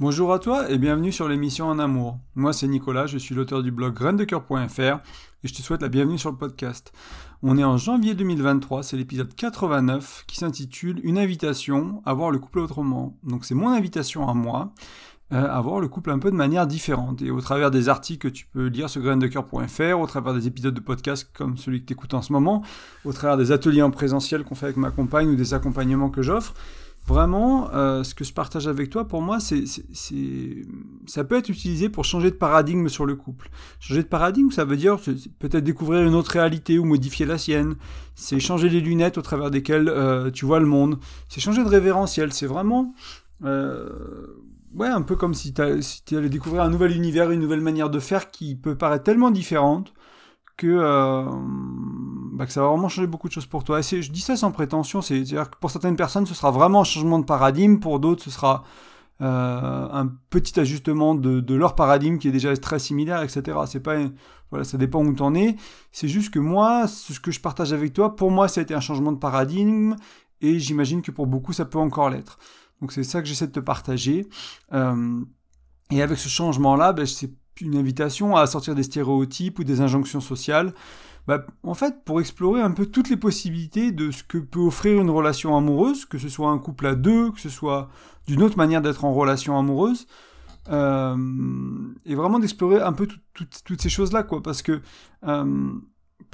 Bonjour à toi et bienvenue sur l'émission En Amour. Moi c'est Nicolas, je suis l'auteur du blog graindecoeur.fr et je te souhaite la bienvenue sur le podcast. On est en janvier 2023, c'est l'épisode 89 qui s'intitule Une invitation à voir le couple autrement. Donc c'est mon invitation à moi euh, à voir le couple un peu de manière différente. Et au travers des articles que tu peux lire sur graindecoeur.fr, au travers des épisodes de podcast comme celui que tu écoutes en ce moment, au travers des ateliers en présentiel qu'on fait avec ma compagne ou des accompagnements que j'offre, Vraiment, euh, ce que je partage avec toi, pour moi, c'est, ça peut être utilisé pour changer de paradigme sur le couple. Changer de paradigme, ça veut dire peut-être découvrir une autre réalité ou modifier la sienne. C'est changer les lunettes au travers desquelles euh, tu vois le monde. C'est changer de révérentiel. C'est vraiment, euh, ouais, un peu comme si tu allais découvrir un nouvel univers, une nouvelle manière de faire qui peut paraître tellement différente que, bah, que ça va vraiment changer beaucoup de choses pour toi. Je dis ça sans prétention, c'est-à-dire que pour certaines personnes, ce sera vraiment un changement de paradigme, pour d'autres, ce sera euh, un petit ajustement de, de, leur paradigme qui est déjà très similaire, etc. C'est pas, voilà, ça dépend où tu en es. C'est juste que moi, ce que je partage avec toi, pour moi, ça a été un changement de paradigme, et j'imagine que pour beaucoup, ça peut encore l'être. Donc c'est ça que j'essaie de te partager. Euh, et avec ce changement-là, ben, c'est une invitation à sortir des stéréotypes ou des injonctions sociales. Bah, en fait, pour explorer un peu toutes les possibilités de ce que peut offrir une relation amoureuse, que ce soit un couple à deux, que ce soit d'une autre manière d'être en relation amoureuse, euh, et vraiment d'explorer un peu toutes ces choses-là, quoi, parce que euh,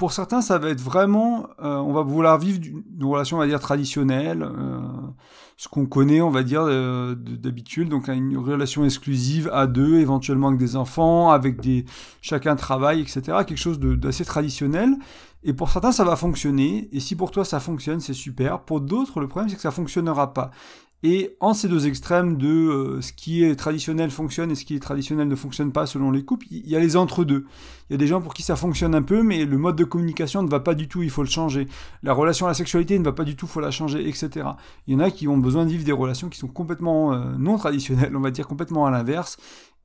pour certains, ça va être vraiment, euh, on va vouloir vivre une relation, on va dire, traditionnelle, euh, ce qu'on connaît, on va dire, euh, d'habitude, donc une relation exclusive à deux, éventuellement avec des enfants, avec des, chacun travaille, etc., quelque chose d'assez traditionnel. Et pour certains, ça va fonctionner, et si pour toi ça fonctionne, c'est super. Pour d'autres, le problème, c'est que ça fonctionnera pas. Et en ces deux extrêmes de euh, ce qui est traditionnel fonctionne et ce qui est traditionnel ne fonctionne pas selon les couples, il y a les entre-deux. Il y a des gens pour qui ça fonctionne un peu, mais le mode de communication ne va pas du tout, il faut le changer. La relation à la sexualité ne va pas du tout, il faut la changer, etc. Il y en a qui ont besoin de vivre des relations qui sont complètement euh, non traditionnelles, on va dire complètement à l'inverse,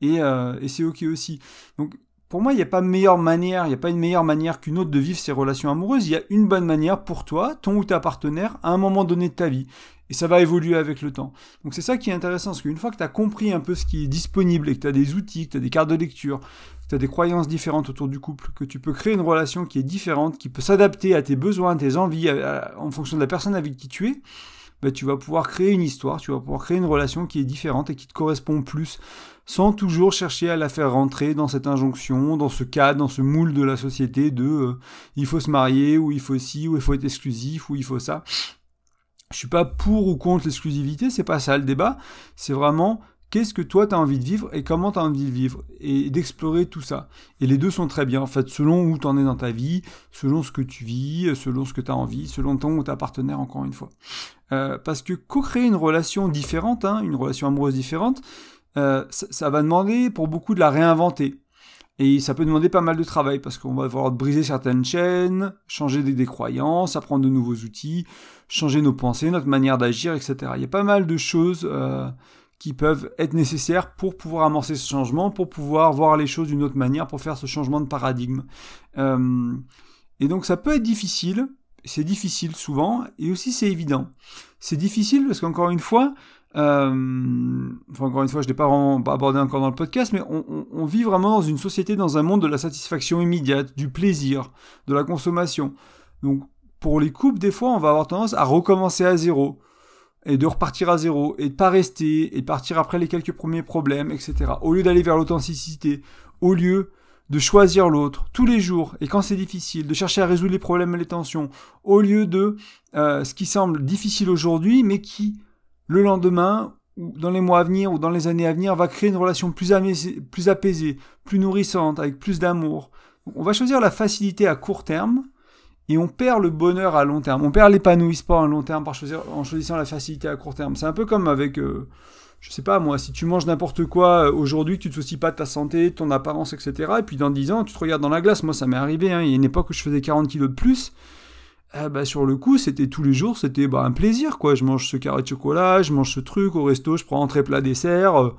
et, euh, et c'est ok aussi. Donc pour moi, il n'y a pas meilleure manière, il n'y a pas une meilleure manière qu'une autre de vivre ses relations amoureuses. Il y a une bonne manière pour toi, ton ou ta partenaire, à un moment donné de ta vie. Et ça va évoluer avec le temps. Donc c'est ça qui est intéressant, parce qu'une fois que tu as compris un peu ce qui est disponible et que tu as des outils, que tu as des cartes de lecture, que tu as des croyances différentes autour du couple, que tu peux créer une relation qui est différente, qui peut s'adapter à tes besoins, à tes envies, en fonction de la personne avec qui tu es, bah, tu vas pouvoir créer une histoire, tu vas pouvoir créer une relation qui est différente et qui te correspond plus, sans toujours chercher à la faire rentrer dans cette injonction, dans ce cadre, dans ce moule de la société de euh, il faut se marier, ou il faut ci, ou il faut être exclusif, ou il faut ça. Je suis pas pour ou contre l'exclusivité, c'est pas ça le débat. C'est vraiment qu'est-ce que toi tu as envie de vivre et comment tu as envie de vivre et d'explorer tout ça. Et les deux sont très bien en fait, selon où tu en es dans ta vie, selon ce que tu vis, selon ce que tu as envie, selon ton ou ta partenaire encore une fois. Euh, parce que co-créer une relation différente, hein, une relation amoureuse différente, euh, ça, va demander pour beaucoup de la réinventer. Et ça peut demander pas mal de travail parce qu'on va devoir briser certaines chaînes, changer des, croyances, apprendre de nouveaux outils, changer nos pensées, notre manière d'agir, etc. Il y a pas mal de choses euh, qui peuvent être nécessaires pour pouvoir amorcer ce changement, pour pouvoir voir les choses d'une autre manière, pour faire ce changement de paradigme. Euh, et donc ça peut être difficile, c'est difficile souvent, et aussi c'est évident. C'est difficile parce qu'encore une fois, euh, enfin, encore une fois, je ne l'ai pas, abordé encore dans le podcast, mais on, vit vraiment dans une société, dans un monde de la satisfaction immédiate, du plaisir, de la consommation. Donc, pour les couples, des fois, on va avoir tendance à recommencer à zéro, et de repartir à zéro, et de pas rester, et de partir après les quelques premiers problèmes, etc. Au lieu d'aller vers l'authenticité, au lieu de choisir l'autre tous les jours, et quand c'est difficile, de chercher à résoudre les problèmes et les tensions, au lieu de euh, ce qui semble difficile aujourd'hui, mais qui le lendemain, ou dans les mois à venir, ou dans les années à venir, va créer une relation plus, plus apaisée, plus nourrissante, avec plus d'amour. On va choisir la facilité à court terme, et on perd le bonheur à long terme. On perd l'épanouissement à long terme par en choisissant la facilité à court terme. C'est un peu comme avec, euh, je sais pas moi, si tu manges n'importe quoi euh, aujourd'hui, tu te soucies pas de ta santé, de ton apparence, etc. Et puis dans 10 ans, tu te regardes dans la glace. Moi, ça m'est arrivé. Hein. Il y a une époque où je faisais 40 kilos de plus. Ah bah, sur le coup, c'était tous les jours, c'était bah, un plaisir, quoi. Je mange ce carré de chocolat, je mange ce truc au resto, je prends entrée plat dessert. Euh,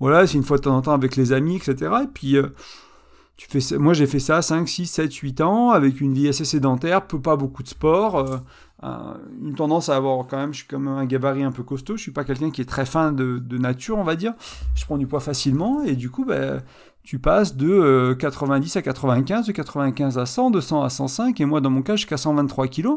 voilà, c'est une fois de temps en temps avec les amis, etc. Et puis, euh, tu fais, moi j'ai fait ça 5, 6, 7, 8 ans avec une vie assez sédentaire, peu pas beaucoup de sport, euh, une tendance à avoir quand même, je suis comme un gabarit un peu costaud, je suis pas quelqu'un qui est très fin de, nature, on va dire. Je prends du poids facilement et du coup, ben, tu passes de 90 euh, à 95, de 95 à 100, de 100 à 105 et moi dans mon cas jusqu'à 123 kg.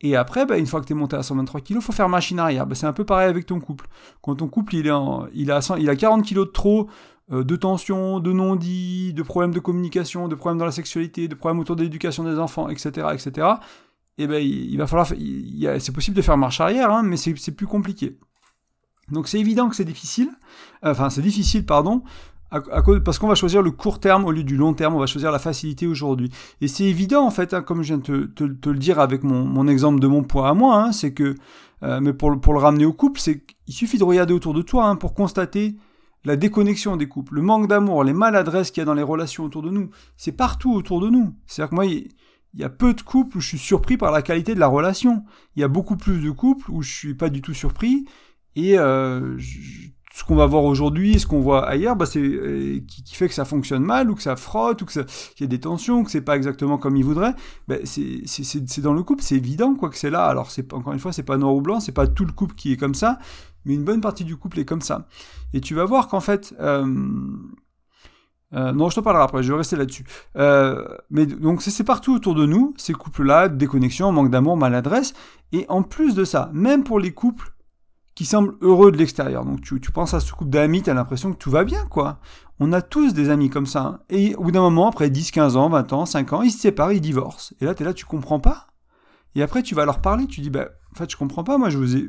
Et après, ben, une fois que tu es monté à 123 kg, faut faire machine arrière. Ben, c'est un peu pareil avec ton couple. Quand ton couple il, il, a, il a 40 kg de trop, euh, de tension, de non-dit, de problèmes de communication, de problèmes dans la sexualité, de problèmes autour de l'éducation des enfants, etc., etc., et ben, il, va falloir, c'est possible de faire marche arrière, hein, mais c'est plus compliqué. Donc c'est évident que c'est difficile, euh, enfin c'est difficile, pardon, parce qu'on va choisir le court terme au lieu du long terme, on va choisir la facilité aujourd'hui. Et c'est évident en fait, hein, comme je viens de te, le dire avec mon, exemple de mon poids à moi, hein, c'est que, euh, mais pour, pour, le ramener au couple, c'est suffit de regarder autour de toi pour constater la déconnexion des couples, le manque d'amour, les maladresses qu'il y a dans les relations autour de nous, c'est partout autour de nous. C'est-à-dire que moi, il y a peu de couples où je suis surpris par la qualité de la relation. Il y a beaucoup plus de couples où je suis pas du tout surpris. Et euh, ce qu'on va voir aujourd'hui, ce qu'on voit ailleurs, bah c'est euh, qui, fait que ça fonctionne mal ou que ça frotte ou que qu'il y a des tensions, que c'est pas exactement comme il voudrait. Bah, c'est dans le couple, c'est évident quoi que c'est là. Alors c'est encore une fois, c'est pas noir ou blanc, c'est pas tout le couple qui est comme ça, mais une bonne partie du couple est comme ça. Et tu vas voir qu'en fait, euh, euh, non, je te parlerai après, je vais rester là-dessus. Mais donc c'est partout autour de nous, ces couples-là, déconnexion, manque d'amour, maladresse. Et en plus de ça, même pour les couples qui semblent heureux de l'extérieur, donc tu, tu, penses à ce couple d'amis, tu as l'impression que tout va bien, quoi. On a tous des amis comme ça. Hein. Et au bout d'un moment, après 10, 15 ans, 20 ans, 5 ans, ils se séparent, ils divorcent. Et là, tu es là, tu comprends pas. Et après, tu vas leur parler, tu dis, bah, en fait, je comprends pas, moi, je vous ai,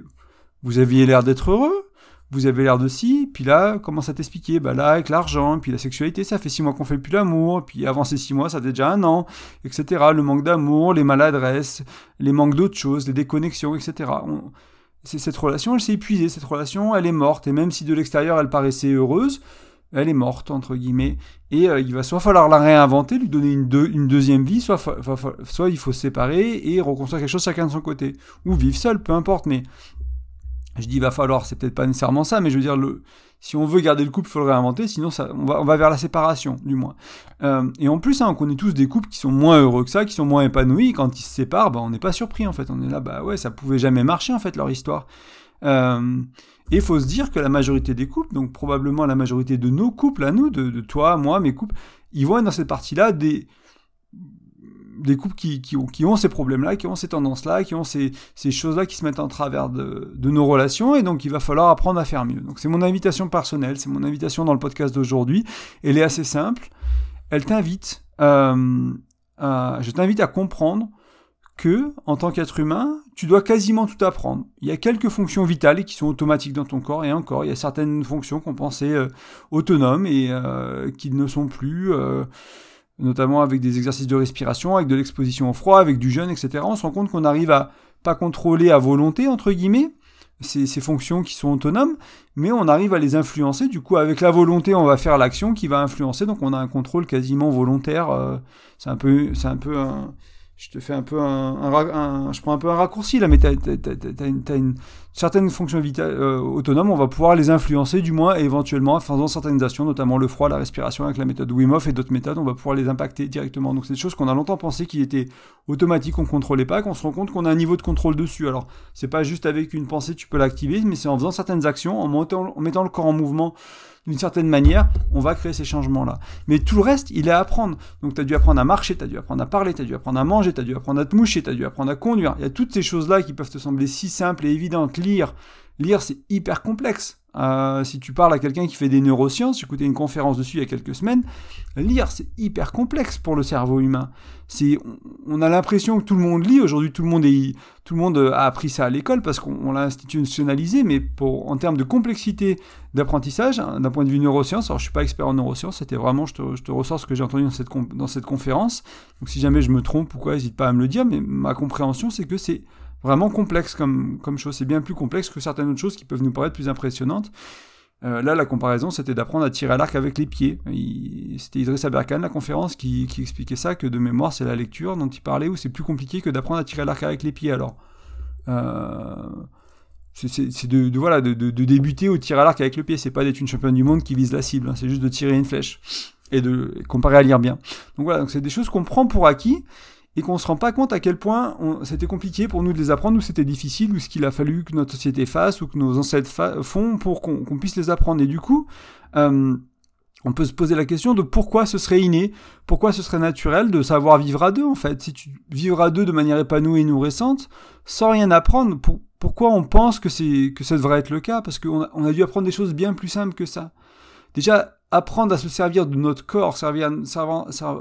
vous aviez l'air d'être heureux, vous avez l'air de si, puis là, commence à t'expliquer, bah là, avec l'argent, puis la sexualité, ça fait six mois qu'on fait plus l'amour, puis avant ces six mois, ça fait déjà un an, etc. Le manque d'amour, les maladresses, les manques d'autres choses, les déconnexions, etc. cette relation, elle s'est épuisée, cette relation, elle est morte, et même si de l'extérieur, elle paraissait heureuse, elle est morte, entre guillemets, et euh, il va soit falloir la réinventer, lui donner une, deuxième vie, soit, soit il faut se séparer et reconstruire quelque chose chacun de son côté, ou vivre seul, peu importe, mais je dis il va falloir, c'est peut-être pas nécessairement ça, mais je veux dire, si on veut garder le couple, il faut le réinventer, sinon ça, on, va, vers la séparation, du moins. Euh, et en plus, hein, on connaît tous des couples qui sont moins heureux que ça, qui sont moins épanouis, quand ils se séparent, bah, on n'est pas surpris en fait, on est là, bah ouais, ça pouvait jamais marcher en fait leur histoire. Euh, et il faut se dire que la majorité des couples, donc probablement la majorité de nos couples à nous, de, de toi, moi, mes couples, ils être dans cette partie-là des des couples qui, ont ces problèmes-là, qui ont ces tendances-là, qui ont ces, choses-là qui se mettent en travers de, nos relations, et donc il va falloir apprendre à faire mieux. Donc c'est mon invitation personnelle, c'est mon invitation dans le podcast d'aujourd'hui. Elle est assez simple. Elle t'invite, euh, je t'invite à comprendre que, en tant qu'être humain, tu dois quasiment tout apprendre. Il y a quelques fonctions vitales qui sont automatiques dans ton corps, et encore, il y a certaines fonctions qu'on pensait euh, autonomes et euh, qui ne sont plus. Notamment avec des exercices de respiration, avec de l'exposition au froid, avec du jeûne, etc. On se rend compte qu'on arrive à pas contrôler à volonté, entre guillemets, ces, fonctions qui sont autonomes, mais on arrive à les influencer. Du coup, avec la volonté, on va faire l'action qui va influencer, donc on a un contrôle quasiment volontaire. Euh, c'est un peu, c'est un peu je te fais un peu un, je prends un peu un raccourci là, mais tu as, une, certaine fonction vitale euh, autonome, on va pouvoir les influencer du moins et éventuellement en faisant certaines actions, notamment le froid, la respiration avec la méthode Wim et d'autres méthodes, on va pouvoir les impacter directement. Donc c'est des choses qu'on a longtemps pensé qui étaient automatiques, qu'on contrôlait pas, qu'on se rend compte qu'on a un niveau de contrôle dessus. Alors c'est pas juste avec une pensée tu peux l'activer, mais c'est en faisant certaines actions, en mettant le corps en mouvement d'une certaine manière, on va créer ces changements-là. Mais tout le reste, il est à apprendre. Donc tu as dû apprendre à marcher, tu as dû apprendre à parler, tu as dû apprendre à manger, tu as dû apprendre à te moucher, tu as dû apprendre à conduire. Il y a toutes ces choses-là qui peuvent te sembler si simples et évidentes. Lire, lire c'est hyper complexe. Euh, si tu parles à quelqu'un qui fait des neurosciences, écouté une conférence dessus il y a quelques semaines, lire c'est hyper complexe pour le cerveau humain. On a l'impression que tout le monde lit aujourd'hui, tout le monde monde a appris ça à l'école parce qu'on l'a institutionnalisé, mais en termes de complexité d'apprentissage, hein, d'un point de vue neurosciences, alors je suis pas expert en neurosciences, c'était vraiment, je te, ressors ce que j'ai entendu dans cette, dans cette conférence. Donc si jamais je me trompe, pourquoi, n'hésite pas à me le dire, mais ma compréhension c'est que c'est vraiment complexe comme, chose. C'est bien plus complexe que certaines autres choses qui peuvent nous paraître plus impressionnantes. Euh, là, la comparaison, c'était d'apprendre à tirer à l'arc avec les pieds. C'était Idriss Aberkan, la conférence, qui, expliquait ça, que de mémoire, c'est la lecture dont il parlait, où c'est plus compliqué que d'apprendre à tirer à l'arc avec les pieds. Alors, euh, c'est de, voilà, de, de, débuter au tir à l'arc avec le pied. C'est pas d'être une championne du monde qui vise la cible, hein. c'est juste de tirer une flèche. et de comparer à lire bien. Donc voilà, donc c'est des choses qu'on prend pour acquis et qu'on se rend pas compte à quel point c'était compliqué pour nous de les apprendre, ou c'était difficile, ou ce qu'il a fallu que notre société fasse, ou que nos ancêtres font pour qu'on puisse les apprendre. Et du coup, euh, on peut se poser la question de pourquoi ce serait inné, pourquoi ce serait naturel de savoir vivre à deux en fait. Si tu vivre à deux de manière épanouie et nourrissante, sans rien apprendre, pourquoi on pense que, que ça devrait être le cas? Parce qu'on on a dû apprendre des choses bien plus simples que ça. Déjà, apprendre à se servir de notre corps, servir,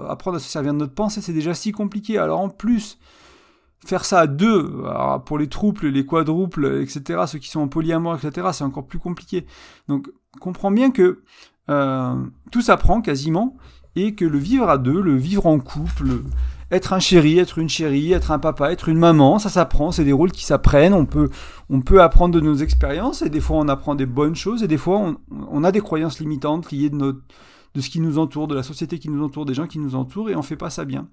apprendre à se servir de notre pensée, c'est déjà si compliqué. Alors en plus, faire ça à deux, pour les trouples, les quadruples, etc., ceux qui sont en polyamour, etc., c'est encore plus compliqué. Donc, comprends bien que euh, tout s'apprend quasiment, et que le vivre à deux, le vivre en couple, être un chéri, être une chérie, être un papa, être une maman, ça s'apprend, c'est des rôles qui s'apprennent, on peut, on peut apprendre de nos expériences, et des fois on apprend des bonnes choses, et des fois on, a des croyances limitantes liées de, notre, de ce qui nous entoure, de la société qui nous entoure, des gens qui nous entourent, et on fait pas ça bien.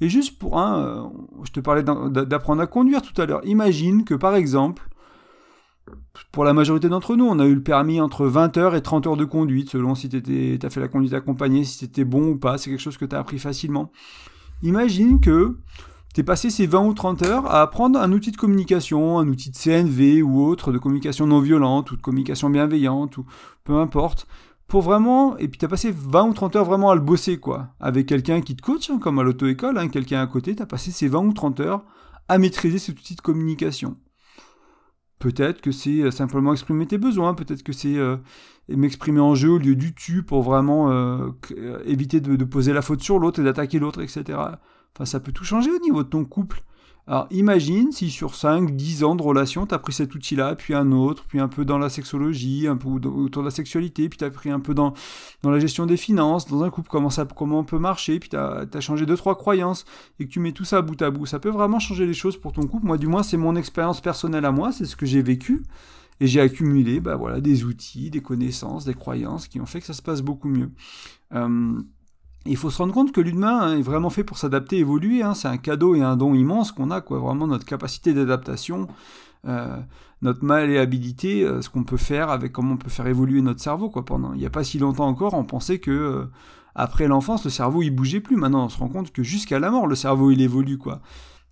Et juste pour un, euh, je te parlais d'apprendre à conduire tout à l'heure, imagine que par exemple, pour la majorité d'entre nous, on a eu le permis entre 20 heures et 30 heures de conduite, selon si tu as fait la conduite accompagnée, si c'était bon ou pas, c'est quelque chose que tu as appris facilement. Imagine que tu es passé ces 20 ou 30 heures à apprendre un outil de communication, un outil de CNV ou autre, de communication non violente ou de communication bienveillante, ou peu importe, pour vraiment, et puis tu as passé 20 ou 30 heures vraiment à le bosser, quoi, avec quelqu'un qui te coach, hein, comme à l'auto-école, hein, quelqu'un à côté, tu as passé ces 20 ou 30 heures à maîtriser cet outil de communication. Peut-être que c'est euh, simplement exprimer tes besoins, peut-être que c'est euh, m'exprimer en jeu au lieu du tu pour vraiment euh, éviter de, poser la faute sur l'autre et d'attaquer l'autre, etc. Enfin, ça peut tout changer au niveau de ton couple. Alors imagine si sur 5, 10 ans de relation, tu as pris cet outil-là, puis un autre, puis un peu dans la sexologie, un peu autour de la sexualité, puis tu as pris un peu dans, la gestion des finances, dans un couple, comment, ça, comment on peut marcher, puis tu as, changé 2-3 croyances, et que tu mets tout ça bout à bout. Ça peut vraiment changer les choses pour ton couple. Moi, du moins, c'est mon expérience personnelle à moi, c'est ce que j'ai vécu. Et j'ai accumulé bah, voilà, des outils, des connaissances, des croyances qui ont fait que ça se passe beaucoup mieux. Euh, il faut se rendre compte que l'humain hein, est vraiment fait pour s'adapter, évoluer. Hein. C'est un cadeau et un don immense qu'on a, quoi. Vraiment notre capacité d'adaptation, euh, notre malléabilité, euh, ce qu'on peut faire avec comment on peut faire évoluer notre cerveau, quoi. Pendant, il n'y a pas si longtemps encore, on pensait que euh, après l'enfance, le cerveau il bougeait plus. Maintenant, on se rend compte que jusqu'à la mort, le cerveau il évolue, quoi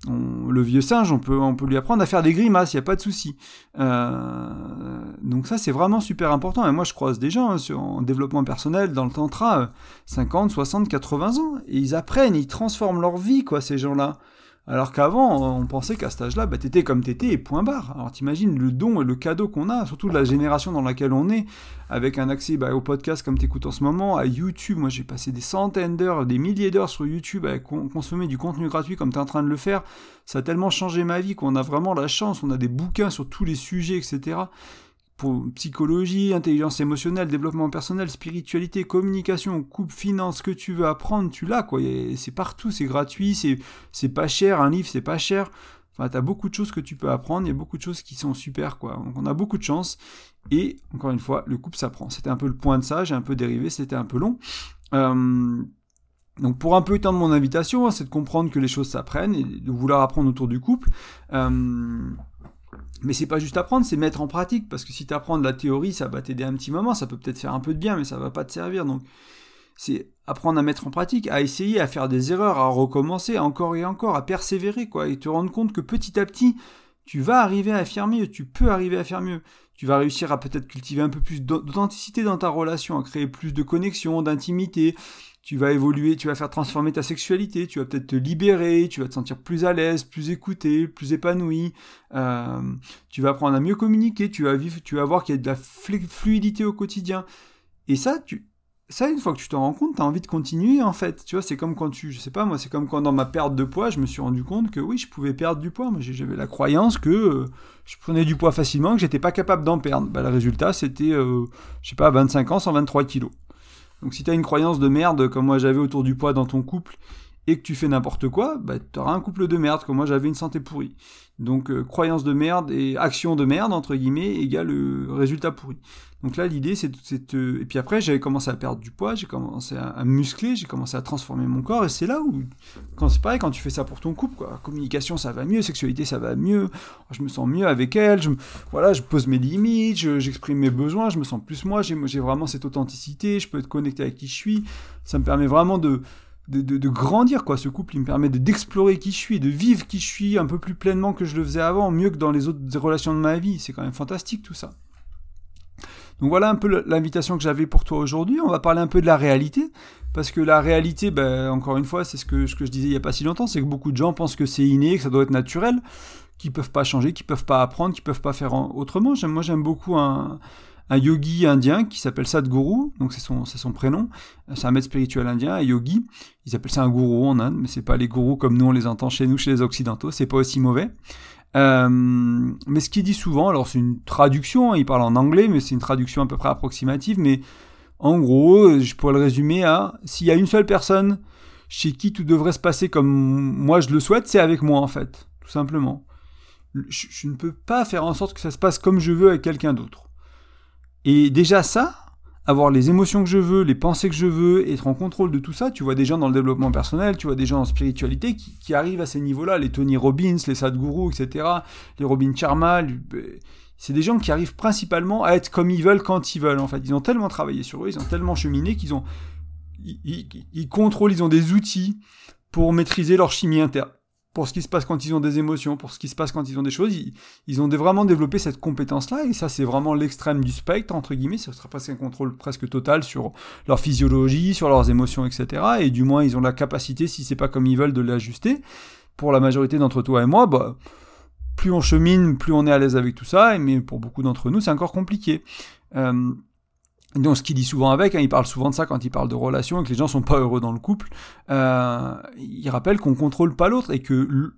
le vieux singe, on peut, on peut lui apprendre à faire des grimaces, il n'y a pas de souci. Euh, donc ça, c'est vraiment super important. Et moi, je croise des gens hein, sur, en développement personnel, dans le tantra, 50, 60, 80 ans, et ils apprennent, ils transforment leur vie, quoi, ces gens-là. Alors qu'avant, on pensait qu'à cet âge-là, bah, t'étais comme t'étais et point barre. Alors t'imagines le don et le cadeau qu'on a, surtout de la génération dans laquelle on est, avec un accès bah, au podcast comme t'écoutes en ce moment, à YouTube. Moi, j'ai passé des centaines d'heures, des milliers d'heures sur YouTube à consommer du contenu gratuit comme t'es en train de le faire. Ça a tellement changé ma vie qu'on a vraiment la chance. On a des bouquins sur tous les sujets, etc psychologie, intelligence émotionnelle, développement personnel, spiritualité, communication, coupe, finance, ce que tu veux apprendre, tu l'as, quoi. C'est partout, c'est gratuit, c'est pas cher, un livre, c'est pas cher. Enfin, t'as beaucoup de choses que tu peux apprendre, il y a beaucoup de choses qui sont super, quoi. Donc, on a beaucoup de chance. Et, encore une fois, le couple s'apprend. C'était un peu le point de ça, j'ai un peu dérivé, c'était un peu long. Euh, donc pour un peu étendre mon invitation, hein, c'est de comprendre que les choses s'apprennent et de vouloir apprendre autour du couple. Euh, mais c'est pas juste apprendre, c'est mettre en pratique, parce que si tu apprends de la théorie, ça va t'aider un petit moment, ça peut peut-être faire un peu de bien, mais ça va pas te servir. Donc c'est apprendre à mettre en pratique, à essayer, à faire des erreurs, à recommencer encore et encore, à persévérer, quoi, et te rendre compte que petit à petit, tu vas arriver à faire mieux, tu peux arriver à faire mieux. Tu vas réussir à peut-être cultiver un peu plus d'authenticité dans ta relation, à créer plus de connexion, d'intimité, tu vas évoluer, tu vas faire transformer ta sexualité, tu vas peut-être te libérer, tu vas te sentir plus à l'aise, plus écouté, plus épanoui, euh, tu vas apprendre à mieux communiquer, tu vas vivre, tu vas voir qu'il y a de la fluidité au quotidien. Et ça, tu, ça, une fois que tu t'en rends compte, tu as envie de continuer en fait. Tu vois, c'est comme quand tu, je sais pas moi, c'est comme quand dans ma perte de poids, je me suis rendu compte que oui, je pouvais perdre du poids. Moi, j'avais la croyance que euh, je prenais du poids facilement, que j'étais pas capable d'en perdre. Bah, le résultat, c'était, euh, je sais pas, 25 ans, 123 kilos. Donc si tu as une croyance de merde comme moi j'avais autour du poids dans ton couple, et que tu fais n'importe quoi, bah, tu auras un couple de merde, comme moi j'avais une santé pourrie. Donc euh, croyance de merde et action de merde, entre guillemets, égale le résultat pourri. Donc là, l'idée, c'est de... Et puis après, j'avais commencé à perdre du poids, j'ai commencé à, muscler, j'ai commencé à transformer mon corps, et c'est là où... Quand c'est pareil, quand tu fais ça pour ton couple, quoi. Communication, ça va mieux, sexualité, ça va mieux, je me sens mieux avec elle, je, voilà, je pose mes limites, j'exprime mes besoins, je me sens plus moi, j'ai vraiment cette authenticité, je peux être connecté avec qui je suis, ça me permet vraiment de de, grandir, quoi. Ce couple, il me permet d'explorer qui je suis, de vivre qui je suis un peu plus pleinement que je le faisais avant, mieux que dans les autres relations de ma vie. C'est quand même fantastique tout ça. Donc voilà un peu l'invitation que j'avais pour toi aujourd'hui. On va parler un peu de la réalité. Parce que la réalité, ben, encore une fois, c'est ce que, ce que je disais il n'y a pas si longtemps, c'est que beaucoup de gens pensent que c'est inné, que ça doit être naturel, qu'ils peuvent pas changer, qu'ils peuvent pas apprendre, qu'ils peuvent pas faire autrement. Moi, j'aime beaucoup un, un yogi indien qui s'appelle Sadhguru, donc c'est son, prénom, c'est un maître spirituel indien, un yogi, ils appellent ça un gourou en Inde, mais c'est pas les gourous comme nous on les entend chez nous, chez les occidentaux, c'est pas aussi mauvais. Euh, mais ce qu'il dit souvent, alors c'est une traduction, hein, il parle en anglais, mais c'est une traduction à peu près approximative, mais en gros, je pourrais le résumer à, s'il y a une seule personne chez qui tout devrait se passer comme moi je le souhaite, c'est avec moi en fait, tout simplement. je ne peux pas faire en sorte que ça se passe comme je veux avec quelqu'un d'autre. Et déjà ça, avoir les émotions que je veux, les pensées que je veux, être en contrôle de tout ça, tu vois des gens dans le développement personnel, tu vois des gens en spiritualité qui, arrivent à ces niveaux-là, les Tony Robbins, les Sadhguru, etc., les Robin Sharma, c'est des gens qui arrivent principalement à être comme ils veulent quand ils veulent, en fait. Ils ont tellement travaillé sur eux, ils ont tellement cheminé qu'ils ont... ils contrôlent, ils ont des outils pour maîtriser leur chimie interne pour ce qui se passe quand ils ont des émotions, pour ce qui se passe quand ils ont des choses, ils, ont vraiment développé cette compétence-là, et ça c'est vraiment l'extrême du spectre, entre guillemets, ce sera presque un contrôle presque total sur leur physiologie, sur leurs émotions, etc. Et du moins ils ont la capacité, si c'est pas comme ils veulent, de l'ajuster. Pour la majorité d'entre toi et moi, bah, plus on chemine, plus on est à l'aise avec tout ça, mais pour beaucoup d'entre nous c'est encore compliqué. Euh, donc ce qu'il dit souvent avec, hein, il parle souvent de ça quand il parle de relations et que les gens sont pas heureux dans le couple. Euh, il rappelle qu'on contrôle pas l'autre et que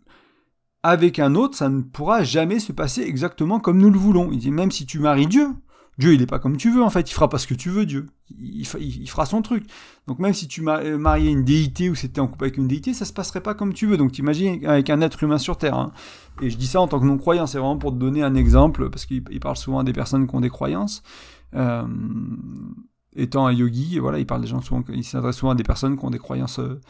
avec un autre, ça ne pourra jamais se passer exactement comme nous le voulons. Il dit même si tu maries Dieu, Dieu il est pas comme tu veux en fait, il fera pas ce que tu veux Dieu. Il, fera son truc. Donc même si tu euh, mariais une déité ou c'était en couple avec une déité, ça se passerait pas comme tu veux. Donc t'imagines avec un être humain sur terre. Hein. Et je dis ça en tant que non-croyant, c'est vraiment pour te donner un exemple parce qu'il parle souvent à des personnes qui ont des croyances. Euh, étant un yogi, voilà, il parle des gens souvent, il s'adresse souvent à des personnes qui ont des croyances euh,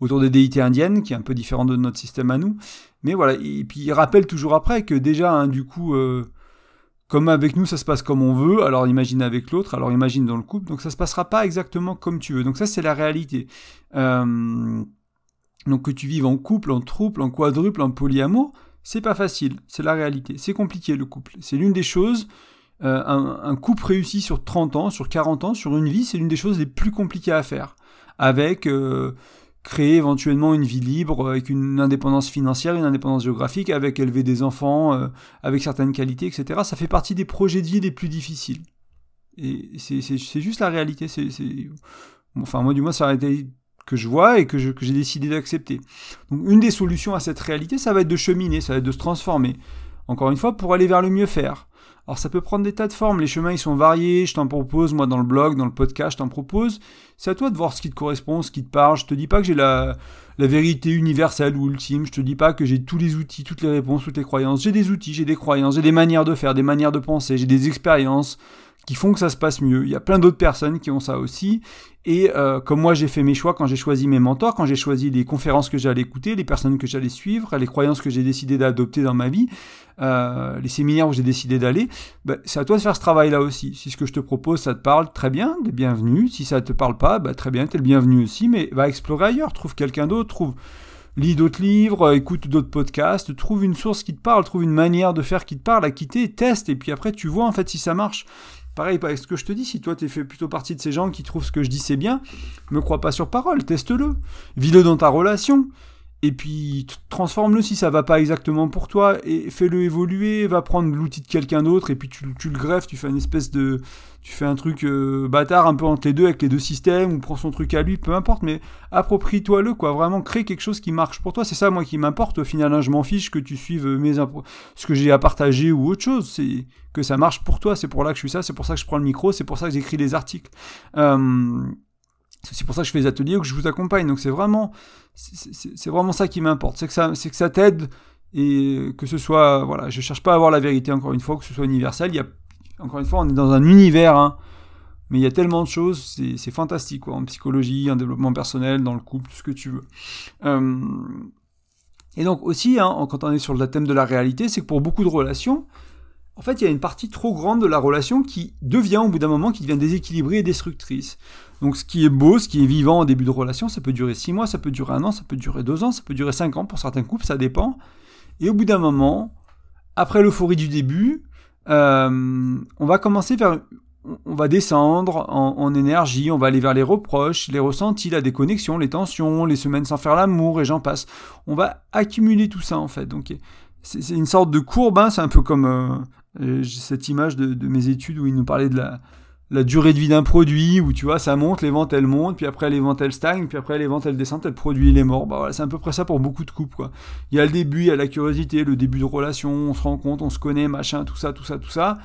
autour des déités indiennes, qui est un peu différent de notre système à nous. Mais voilà, et puis il rappelle toujours après que déjà, hein, du coup, euh, comme avec nous, ça se passe comme on veut, alors imagine avec l'autre, alors imagine dans le couple, donc ça se passera pas exactement comme tu veux. Donc ça, c'est la réalité. donc que tu vives en couple, en trouble, en quadruple, en polyamour, c'est pas facile, c'est la réalité. C'est compliqué le couple. C'est l'une des choses euh, un, couple réussi sur 30 ans, sur 40 ans, sur une vie, c'est l'une des choses les plus compliquées à faire. Avec euh, créer éventuellement une vie libre, avec une indépendance financière, une indépendance géographique, avec élever des enfants, euh, avec certaines qualités, etc. Ça fait partie des projets de vie les plus difficiles. Et c'est juste la réalité. Enfin, moi, du moins, c'est la réalité que je vois et que j'ai décidé d'accepter. Donc, une des solutions à cette réalité, ça va être de cheminer, ça va être de se transformer. Encore une fois, pour aller vers le mieux faire. Alors ça peut prendre des tas de formes, les chemins ils sont variés, je t'en propose, moi dans le blog, dans le podcast, je t'en propose. C'est à toi de voir ce qui te correspond, ce qui te parle. Je te dis pas que j'ai la, vérité universelle ou ultime, je te dis pas que j'ai tous les outils, toutes les réponses, toutes les croyances. J'ai des outils, j'ai des croyances, j'ai des manières de faire, des manières de penser, j'ai des expériences qui font que ça se passe mieux. Il y a plein d'autres personnes qui ont ça aussi. Et euh, comme moi j'ai fait mes choix quand j'ai choisi mes mentors, quand j'ai choisi les conférences que j'allais écouter, les personnes que j'allais suivre, les croyances que j'ai décidé d'adopter dans ma vie, euh, les séminaires où j'ai décidé d'aller, bah, c'est à toi de faire ce travail-là aussi. Si ce que je te propose, ça te parle, très bien, t'es bienvenu. Si ça te parle pas, bah, très bien, t'es le bienvenu aussi, mais va explorer ailleurs, trouve quelqu'un d'autre, trouve lis d'autres livres, écoute d'autres podcasts, trouve une source qui te parle, trouve une manière de faire qui te parle, à quitter, teste, et puis après tu vois en fait si ça marche. Pareil, avec ce que je te dis, si toi tu fais plutôt partie de ces gens qui trouvent ce que je dis c'est bien, me crois pas sur parole, teste-le. Vis-le dans ta relation et puis transforme-le si ça va pas exactement pour toi et fais-le évoluer, va prendre l'outil de quelqu'un d'autre et puis tu, le greffes, tu fais une espèce de tu fais un truc euh, bâtard un peu entre les deux avec les deux systèmes ou prends son truc à lui, peu importe mais approprie-toi-le quoi, vraiment crée quelque chose qui marche pour toi, c'est ça moi qui m'importe au final, hein, je m'en fiche que tu suives mes ce que j'ai à partager ou autre chose, c'est que ça marche pour toi, c'est pour là que je suis ça, c'est pour ça que je prends le micro, c'est pour ça que j'écris les articles. Euh, C'est pour ça que je fais les ateliers ou que je vous accompagne. Donc c'est vraiment, c'est vraiment ça qui m'importe. C'est que ça, c'est que ça t'aide et que ce soit, voilà, je cherche pas à avoir la vérité encore une fois, que ce soit universel. Il y a, encore une fois, on est dans un univers, hein, mais il y a tellement de choses, c'est fantastique, quoi, en psychologie, en développement personnel, dans le couple, tout ce que tu veux. Euh, et donc aussi, hein, quand on est sur le thème de la réalité, c'est que pour beaucoup de relations, en fait, il y a une partie trop grande de la relation qui devient, au bout d'un moment, qui devient déséquilibrée et destructrice. Donc, ce qui est beau, ce qui est vivant au début de relation, ça peut durer six mois, ça peut durer un an, ça peut durer deux ans, ça peut durer cinq ans pour certains couples, ça dépend. Et au bout d'un moment, après l'euphorie du début, euh, on va commencer vers, on va descendre en, énergie, on va aller vers les reproches, les ressentis, la déconnexion, les tensions, les semaines sans faire l'amour et j'en passe. On va accumuler tout ça en fait. Donc c'est une sorte de courbe, hein, c'est un peu comme euh, j'ai cette image de, mes études où ils nous parlaient de la, durée de vie d'un produit, où tu vois, ça monte, les ventes elles montent, puis après les ventes elles stagnent, puis après les ventes elles descendent, le produit il est mort. Bah voilà, c'est à peu près ça pour beaucoup de couples, quoi. Il y a le début, il y a la curiosité, le début de relation, on se rend compte, on se connaît, machin, tout ça, tout ça, tout ça.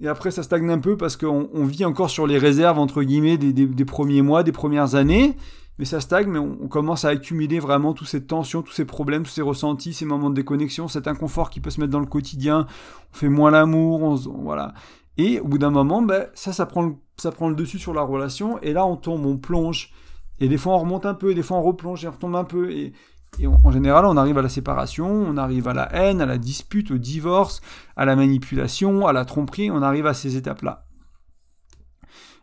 Et après, ça stagne un peu parce qu'on vit encore sur les réserves, entre guillemets, des premiers mois, des premières années mais ça stagne, mais on, commence à accumuler vraiment toutes ces tensions, tous ces problèmes, tous ces ressentis, ces moments de déconnexion, cet inconfort qui peut se mettre dans le quotidien, on fait moins l'amour, voilà. Et au bout d'un moment, ben, ça, prend, le, ça prend le dessus sur la relation, et là on tombe, on plonge, et des fois on remonte un peu, et des fois on replonge et on retombe un peu, et en général on arrive à la séparation, on arrive à la haine, à la dispute, au divorce, à la manipulation, à la tromperie, on arrive à ces étapes-là.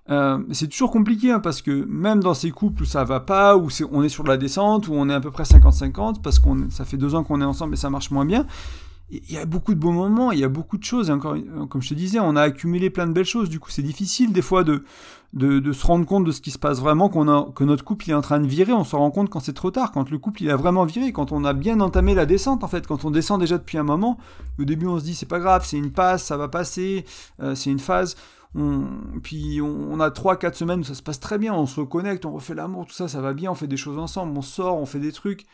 Euh, c'est toujours compliqué hein, parce que même dans ces couples où ça va pas, où on est sur de la descente, où on est à peu près 50-50, parce qu'on ça fait deux ans qu'on est ensemble et ça marche moins bien, il y a beaucoup de beaux moments, il y a beaucoup de choses. Et encore, comme je te disais, on a accumulé plein de belles choses. Du coup, c'est difficile des fois de, de, se rendre compte de ce qui se passe vraiment, que notre couple il est en train de virer. On s'en rend compte quand c'est trop tard, quand le couple il a vraiment viré, quand on a bien entamé la descente en fait, quand on descend déjà depuis un moment. Au début, on se dit c'est pas grave, c'est une passe, ça va passer, euh, c'est une phase puis on, a 3-4 semaines où ça se passe très bien, on se reconnecte, on refait l'amour, tout ça, ça va bien, on fait des choses ensemble, on sort, on fait des trucs.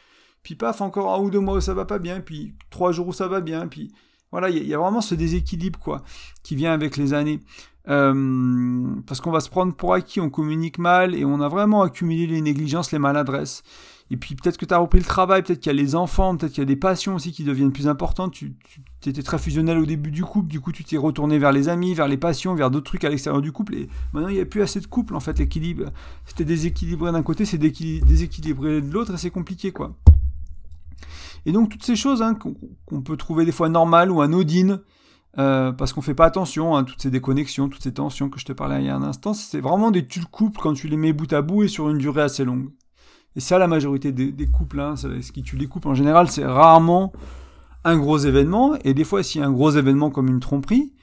Puis paf, encore un ou deux mois où ça va pas bien, puis trois jours où ça va bien, puis voilà, il y, a vraiment ce déséquilibre quoi, qui vient avec les années. Euh, parce qu'on va se prendre pour acquis, on communique mal et on a vraiment accumulé les négligences, les maladresses. Et puis peut-être que tu as repris le travail, peut-être qu'il y a les enfants, peut-être qu'il y a des passions aussi qui deviennent plus importantes. Tu, étais très fusionnel au début du couple, du coup tu t'es retourné vers les amis, vers les passions, vers d'autres trucs à l'extérieur du couple. Et maintenant il n'y a plus assez de couple en fait, l'équilibre. C'était déséquilibré d'un côté, c'est déséquilibré de l'autre et c'est compliqué quoi. Et donc toutes ces choses hein, qu'on peut trouver des fois normales ou anodines, euh, parce qu'on fait pas attention à hein, toutes ces déconnexions, toutes ces tensions que je te parlais il y a un instant, c'est vraiment des tu couple quand tu les mets bout à bout et sur une durée assez longue. Et ça, la majorité des, couples, hein, ce qui tue les couples en général, c'est rarement un gros événement. Et des fois, s'il y a un gros événement comme une tromperie,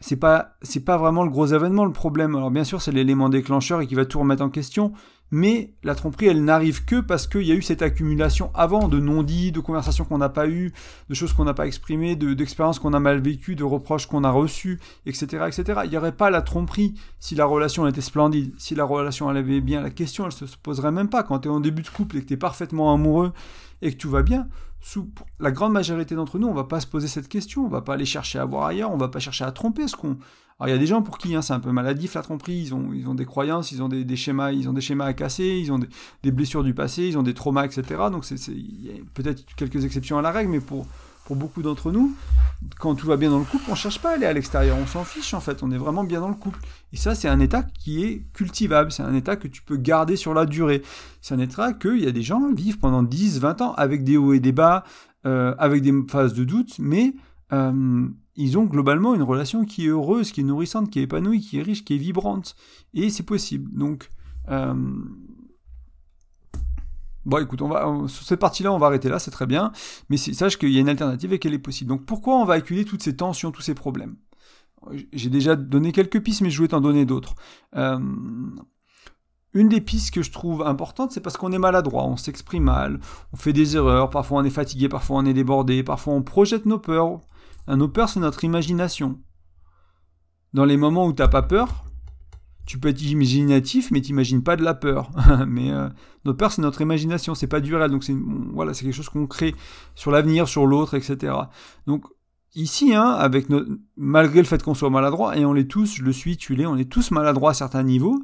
c'est pas pas vraiment le gros événement le problème. Alors bien sûr, c'est l'élément déclencheur et qui va tout remettre en question, mais la tromperie, elle n'arrive que parce qu'il y a eu cette accumulation avant de non-dits, de conversations qu'on n'a pas eues, de choses qu'on n'a pas exprimées, d'expériences qu'on a mal vécues, de reproches qu'on a reçus, etc., etc. Il n'y aurait pas la tromperie si la relation était splendide, si la relation allait bien. La question, elle se poserait même pas quand tu es en début de couple et que tu es parfaitement amoureux et que tout va bien sous la grande majorité d'entre nous, on va pas se poser cette question, on va pas aller chercher à voir ailleurs, on va pas chercher à tromper ce qu'on. Alors il y a des gens pour qui hein, c'est un peu maladif la tromperie, ils ont, des croyances, ils ont des, schémas, ils ont des schémas à casser, ils ont des, blessures du passé, ils ont des traumas, etc. Donc c'est peut-être quelques exceptions à la règle, mais pour beaucoup d'entre nous, quand tout va bien dans le couple, on ne cherche pas à aller à l'extérieur, on s'en fiche en fait, on est vraiment bien dans le couple. Et ça, c'est un état qui est cultivable, c'est un état que tu peux garder sur la durée. C'est un état qu'il y a des gens vivent pendant 10, 20 ans avec des hauts et des bas, euh, avec des phases de doute, mais euh, ils ont globalement une relation qui est heureuse, qui est nourrissante, qui est épanouie, qui est riche, qui est vibrante. Et c'est possible. Donc, euh, Bon, écoute, on va, sur cette partie-là, on va arrêter là, c'est très bien. Mais sache qu'il y a une alternative et qu'elle est possible. Donc pourquoi on va acculer toutes ces tensions, tous ces problèmes? J'ai déjà donné quelques pistes, mais je voulais t'en donner d'autres. Euh, une des pistes que je trouve importante, c'est parce qu'on est maladroit, on s'exprime mal, on fait des erreurs, parfois on est fatigué, parfois on est débordé, parfois on projette nos peurs. Nos peurs, c'est notre imagination. Dans les moments où tu n'as pas peur, tu peux être imaginatif, mais tu n'imagines pas de la peur. mais euh, notre peur, c'est notre imagination, c'est pas du réel. Donc c'est voilà, quelque chose qu'on crée sur l'avenir, sur l'autre, etc. Donc ici, hein, avec malgré le fait qu'on soit maladroit, et on l'est tous, je le suis, tu l'es, on est tous maladroits à certains niveaux.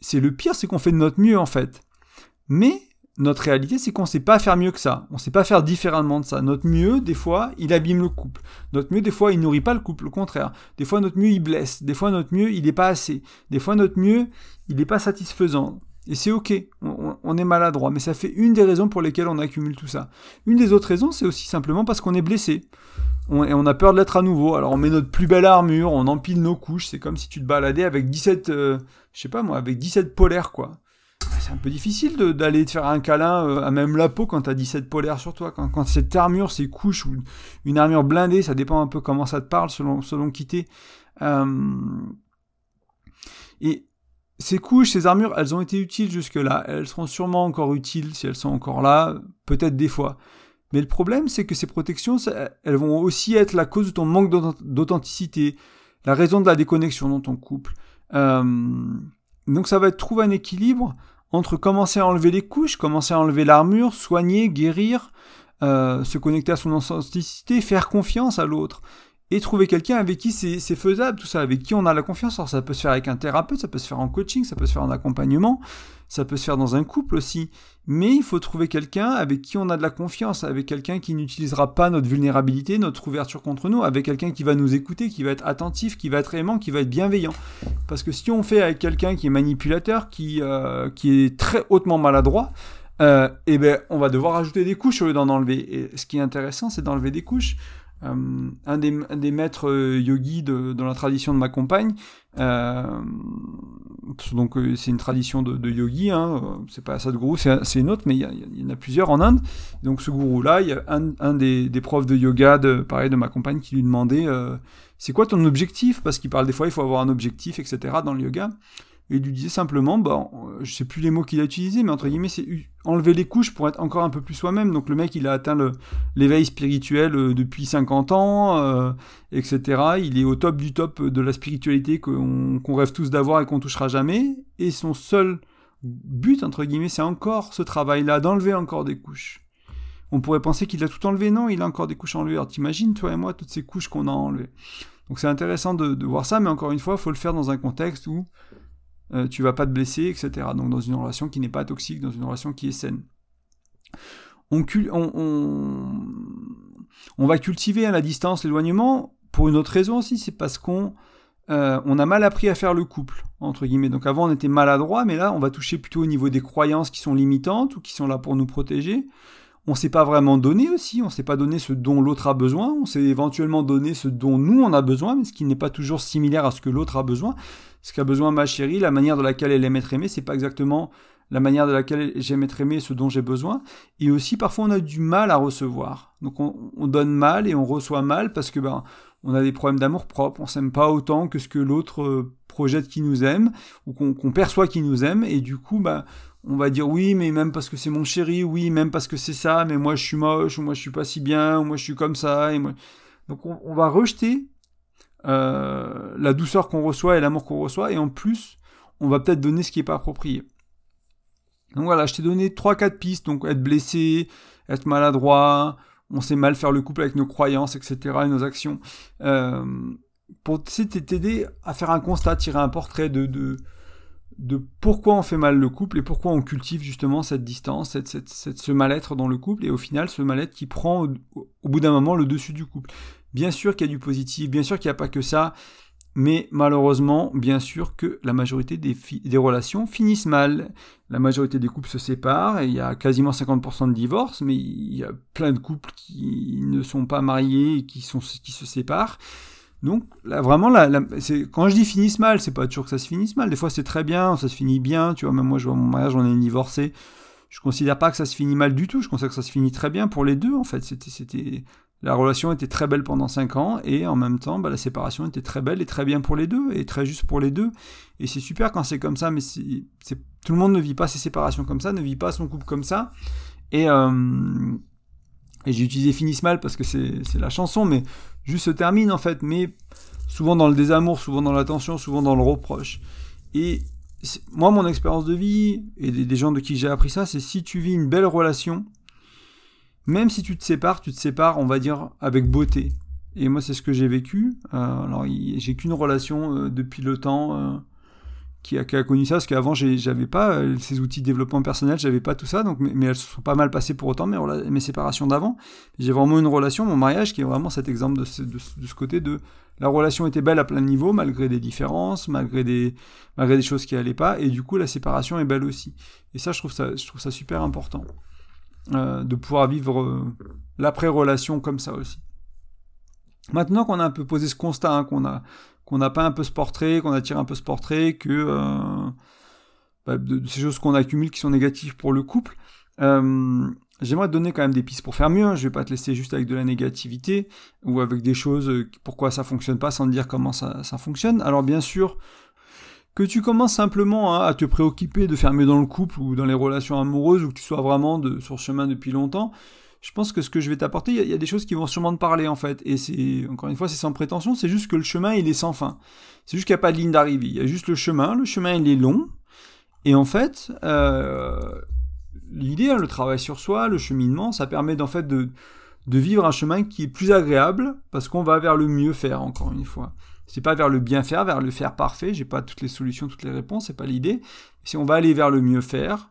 c'est le pire, c'est qu'on fait de notre mieux en fait. Mais notre réalité, c'est qu'on ne sait pas faire mieux que ça. On ne sait pas faire différemment de ça. Notre mieux, des fois, il abîme le couple. Notre mieux, des fois, il nourrit pas le couple. Au contraire. Des fois, notre mieux, il blesse. Des fois, notre mieux, il n'est pas assez. Des fois, notre mieux, il n'est pas satisfaisant. Et c'est ok, on, est maladroit, mais ça fait une des raisons pour lesquelles on accumule tout ça. Une des autres raisons, c'est aussi simplement parce qu'on est blessé. et on a peur de l'être à nouveau. Alors on met notre plus belle armure, on empile nos couches, c'est comme si tu te baladais avec 17, euh, je sais pas moi, avec 17 polaires quoi. C'est un peu difficile d'aller te faire un câlin euh, à même la peau quand t'as 17 polaires sur toi. Quand, cette armure, ces couches, ou une armure blindée, ça dépend un peu comment ça te parle selon, selon qui t'es. Euh, et ces couches, ces armures, elles ont été utiles jusque-là. Elles seront sûrement encore utiles si elles sont encore là, peut-être des fois. Mais le problème, c'est que ces protections, elles vont aussi être la cause de ton manque d'authenticité, la raison de la déconnexion dans ton couple. Euh, donc ça va être trouver un équilibre entre commencer à enlever les couches, commencer à enlever l'armure, soigner, guérir, euh, se connecter à son authenticité, faire confiance à l'autre et trouver quelqu'un avec qui c'est faisable, tout ça, avec qui on a la confiance. Alors ça peut se faire avec un thérapeute, ça peut se faire en coaching, ça peut se faire en accompagnement, ça peut se faire dans un couple aussi. Mais il faut trouver quelqu'un avec qui on a de la confiance, avec quelqu'un qui n'utilisera pas notre vulnérabilité, notre ouverture contre nous, avec quelqu'un qui va nous écouter, qui va être attentif, qui va être aimant, qui va être bienveillant. Parce que si on fait avec quelqu'un qui est manipulateur, qui, euh, qui est très hautement maladroit, euh, eh ben, on va devoir ajouter des couches au lieu d'en enlever. Et ce qui est intéressant, c'est d'enlever des couches. Euh, un, des, des, maîtres euh, yogis de, dans la tradition de ma compagne, euh, donc c'est une tradition de, de yogi, hein, c'est pas Sadhguru, c'est une autre, mais il y, en a plusieurs en Inde. Donc ce gourou-là, il y a un, un des, des, profs de yoga, de, pareil, de ma compagne, qui lui demandait c'est quoi ton objectif? Parce qu'il parle des fois, il faut avoir un objectif, etc. dans le yoga et il lui disait simplement, bah, je sais plus les mots qu'il a utilisés, mais entre guillemets, c'est enlever les couches pour être encore un peu plus soi-même. Donc le mec, il a atteint l'éveil spirituel euh, depuis 50 ans, euh, etc. Il est au top du top de la spiritualité qu'on rêve tous d'avoir et qu'on touchera jamais. Et son seul but, entre guillemets, c'est encore ce travail-là, d'enlever encore des couches. On pourrait penser qu'il a tout enlevé, non, il a encore des couches enlevées. Alors t'imagines, toi et moi, toutes ces couches qu'on a enlevées. Donc c'est intéressant de, de, voir ça, mais encore une fois, il faut le faire dans un contexte où euh, tu vas pas te blesser, etc. Donc dans une relation qui n'est pas toxique, dans une relation qui est saine. On, on, va cultiver à la distance l'éloignement pour une autre raison aussi, c'est parce qu'on euh, on a mal appris à faire le couple, entre guillemets. Donc avant on était maladroit, mais là on va toucher plutôt au niveau des croyances qui sont limitantes ou qui sont là pour nous protéger. On ne s'est pas vraiment donné aussi, on ne s'est pas donné ce dont l'autre a besoin, on s'est éventuellement donné ce dont nous on a besoin, mais ce qui n'est pas toujours similaire à ce que l'autre a besoin ce qu'a besoin ma chérie, la manière de laquelle elle aime être aimée, c'est pas exactement la manière de laquelle j'aime être aimé, ce dont j'ai besoin. Et aussi, parfois, on a du mal à recevoir. Donc, on, donne mal et on reçoit mal parce que ben, on a des problèmes d'amour propre. On s'aime pas autant que ce que l'autre euh, projette qui nous aime ou qu'on perçoit qui nous aime. Et du coup, ben, on va dire oui, mais même parce que c'est mon chéri, oui, même parce que c'est ça, mais moi je suis moche, ou moi je suis pas si bien, ou moi je suis comme ça. Et. Donc, on va rejeter euh, la douceur qu'on reçoit et l'amour qu'on reçoit, et en plus, on va peut-être donner ce qui n'est pas approprié. Donc voilà, je t'ai donné 3-4 pistes, donc être blessé, être maladroit, on sait mal faire le couple avec nos croyances, etc., et nos actions. Euh, pour t'aider à faire un constat, tirer un portrait de, de, de, pourquoi on fait mal le couple et pourquoi on cultive justement cette distance, cette, ce mal-être dans le couple, et au final, ce mal-être qui prend au bout d'un moment le dessus du couple. Bien sûr qu'il y a du positif, bien sûr qu'il n'y a pas que ça, mais malheureusement, bien sûr que la majorité des, relations finissent mal. La majorité des couples se séparent, et il y a quasiment 50% de divorces, mais il y a plein de couples qui ne sont pas mariés et qui, sont, qui se séparent. Donc là, vraiment, quand je dis finissent mal, c'est pas toujours que ça se finisse mal. Des fois, c'est très bien, ça se finit bien. Tu vois, même moi, je vois mon mariage, on est divorcé. Je considère pas que ça se finit mal du tout. Je considère que ça se finit très bien pour les deux. En fait, c'était, la relation était très belle pendant 5 ans et en même temps, bah, la séparation était très belle et très bien pour les deux et très juste pour les deux. Et c'est super quand c'est comme ça, mais c'est, tout le monde ne vit pas ses séparations comme ça, ne vit pas son couple comme ça. Et, euh, j'ai utilisé Finisse mal parce que c'est, la chanson, mais juste se termine en fait. Mais souvent dans le désamour, souvent dans l'attention, souvent dans le reproche. Et moi, mon expérience de vie et des gens de qui j'ai appris ça, c'est si tu vis une belle relation, même si tu te sépares, tu te sépares, on va dire, avec beauté. Et moi, c'est ce que j'ai vécu. Euh, alors, j'ai qu'une relation euh, depuis le temps euh, qui a, connu ça, parce qu'avant, j'avais pas ces outils de développement personnel, j'avais pas tout ça, donc, mais, elles se sont pas mal passées pour autant, mes, mes séparations d'avant. J'ai vraiment une relation, mon mariage, qui est vraiment cet exemple de ce, de, ce côté de la relation était belle à plein de niveaux, malgré des différences, malgré des, malgré des choses qui allaient pas, et du coup, la séparation est belle aussi. Et ça, je trouve ça, je trouve ça super important, euh, de pouvoir vivre euh, l'après-relation comme ça aussi. Maintenant qu'on a un peu posé ce constat, hein, qu'on a qu'on n'a pas un peu ce portrait, qu'on attire un peu ce portrait, que euh, bah, ces choses qu'on accumule qui sont négatives pour le couple. J'aimerais te donner quand même des pistes pour faire mieux. Hein. Je vais pas te laisser juste avec de la négativité ou avec des choses pourquoi ça fonctionne pas sans te dire comment ça, fonctionne. Alors bien sûr, que tu commences simplement à te préoccuper de mieux dans le couple ou dans les relations amoureuses ou que tu sois vraiment de, sur chemin depuis longtemps, je pense que ce que je vais t'apporter, il y, a des choses qui vont sûrement te parler en fait. Et c'est, encore une fois, c'est sans prétention, c'est juste que le chemin, il est sans fin. C'est juste qu'il n'y a pas de ligne d'arrivée. Il y a juste le chemin, le chemin, il est long. Et en fait, euh, l'idée, hein, le travail sur soi, le cheminement, ça permet en fait de vivre un chemin qui est plus agréable parce qu'on va vers le mieux faire, encore une fois. C'est pas vers le bien faire, vers le faire parfait. J'ai pas toutes les solutions, toutes les réponses, c'est pas l'idée. Si on va aller vers le mieux faire,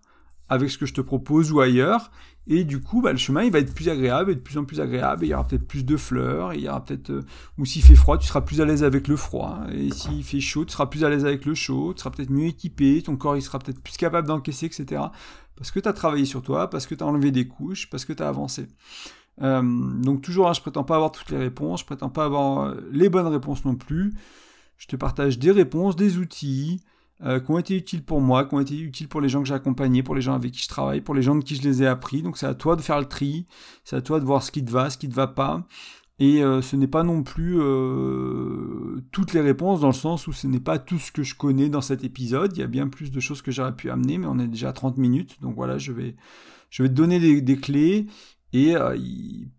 avec ce que je te propose ou ailleurs, et du coup, bah, le chemin, il va être plus agréable, et de plus en plus agréable, il y aura peut-être plus de fleurs, il y aura peut-être, euh, ou s'il fait froid, tu seras plus à l'aise avec le froid, et s'il fait chaud, tu seras plus à l'aise avec le chaud, tu seras peut-être mieux équipé, ton corps, sera peut-être plus capable d'encaisser, etc. Parce que tu as travaillé sur toi, parce que tu as enlevé des couches, parce que tu as avancé. Euh, donc toujours, hein, je prétends pas avoir toutes les réponses, je prétends pas avoir euh, les bonnes réponses non plus. Je te partage des réponses, des outils, euh, qui ont été utiles pour moi, qui ont été utiles pour les gens que j'ai accompagnés, pour les gens avec qui je travaille, pour les gens de qui je les ai appris. Donc c'est à toi de faire le tri, c'est à toi de voir ce qui te va, ce qui te va pas. Et ce n'est pas non plus toutes les réponses dans le sens où ce n'est pas tout ce que je connais dans cet épisode. Il y a bien plus de choses que j'aurais pu amener, mais on est déjà à 30 minutes. Donc voilà, je vais, je vais te donner des clés et euh,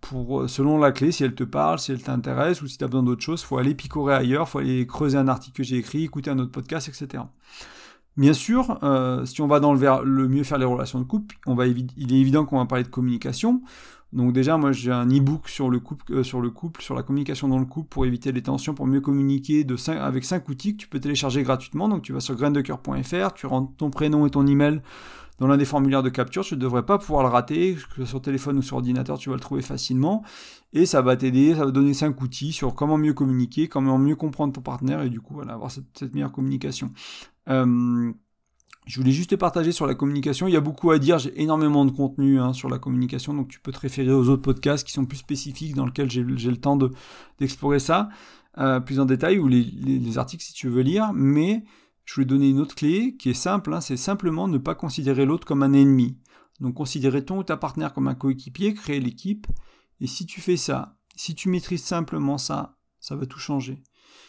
pour, selon la clé, si elle te parle, si elle t'intéresse, ou si tu as besoin d'autre chose, il faut aller picorer ailleurs, il faut aller creuser un article que j'ai écrit, écouter un autre podcast, etc. Bien sûr, euh, si on va dans le, mieux faire les relations de couple, on va il est évident qu'on va parler de communication. Donc déjà, moi j'ai un e-book sur le couple, euh, sur le couple, sur la communication dans le couple pour éviter les tensions, pour mieux communiquer de avec 5 outils que tu peux télécharger gratuitement. Donc tu vas sur graindecoeur.fr, tu rentres ton prénom et ton email dans l'un des formulaires de capture, tu ne devrais pas pouvoir le rater, que sur téléphone ou sur ordinateur, tu vas le trouver facilement. Et ça va t'aider, ça va donner 5 outils sur comment mieux communiquer, comment mieux comprendre ton partenaire et du coup avoir cette, meilleure communication. Euh, je voulais juste te partager sur la communication. Il y a beaucoup à dire. J'ai énormément de contenu hein, sur la communication, donc tu peux te référer aux autres podcasts qui sont plus spécifiques, dans lesquels j'ai le temps d'explorer ça euh, plus en détail, ou les, les, articles si tu veux lire. Mais je voulais donner une autre clé qui est simple, hein, c'est simplement ne pas considérer l'autre comme un ennemi. Donc considérer ton ou ta partenaire comme un coéquipier, créer l'équipe. Et si tu fais ça, si tu maîtrises simplement ça, ça va tout changer.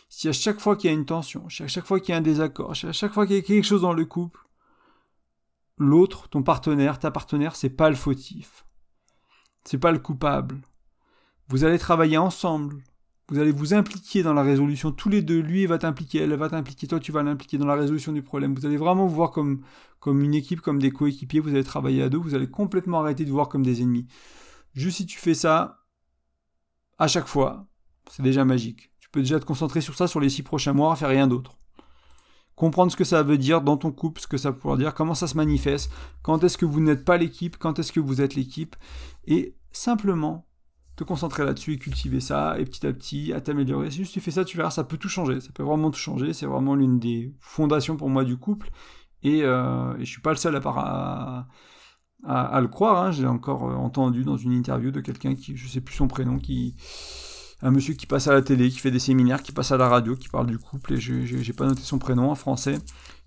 Si à chaque fois qu'il y a une tension, à chaque fois qu'il y a un désaccord, à chaque fois qu'il y a quelque chose dans le couple, l'autre, ton partenaire, ta partenaire, c'est pas le fautif. C'est pas le coupable. Vous allez travailler ensemble vous allez vous impliquer dans la résolution tous les deux. Lui va t'impliquer, elle va t'impliquer, toi tu vas l'impliquer dans la résolution du problème. Vous allez vraiment vous voir comme, comme une équipe, comme des coéquipiers. Vous allez travailler à deux. Vous allez complètement arrêter de vous voir comme des ennemis. Juste si tu fais ça, à chaque fois, c'est déjà magique. Tu peux déjà te concentrer sur ça sur les six prochains mois, faire rien d'autre. Comprendre ce que ça veut dire dans ton couple, ce que ça pourrait dire, comment ça se manifeste, quand est-ce que vous n'êtes pas l'équipe, quand est-ce que vous êtes l'équipe, et simplement te concentrer là-dessus et cultiver ça, et petit à petit à t'améliorer. Si tu fais ça, tu verras, ça peut tout changer, ça peut vraiment tout changer, c'est vraiment l'une des fondations pour moi du couple, et, euh, et je suis pas le seul à, le croire, hein. j'ai encore euh, entendu dans une interview de quelqu'un qui, je sais plus son prénom, qui un monsieur qui passe à la télé, qui fait des séminaires, qui passe à la radio, qui parle du couple, et je n'ai pas noté son prénom en français,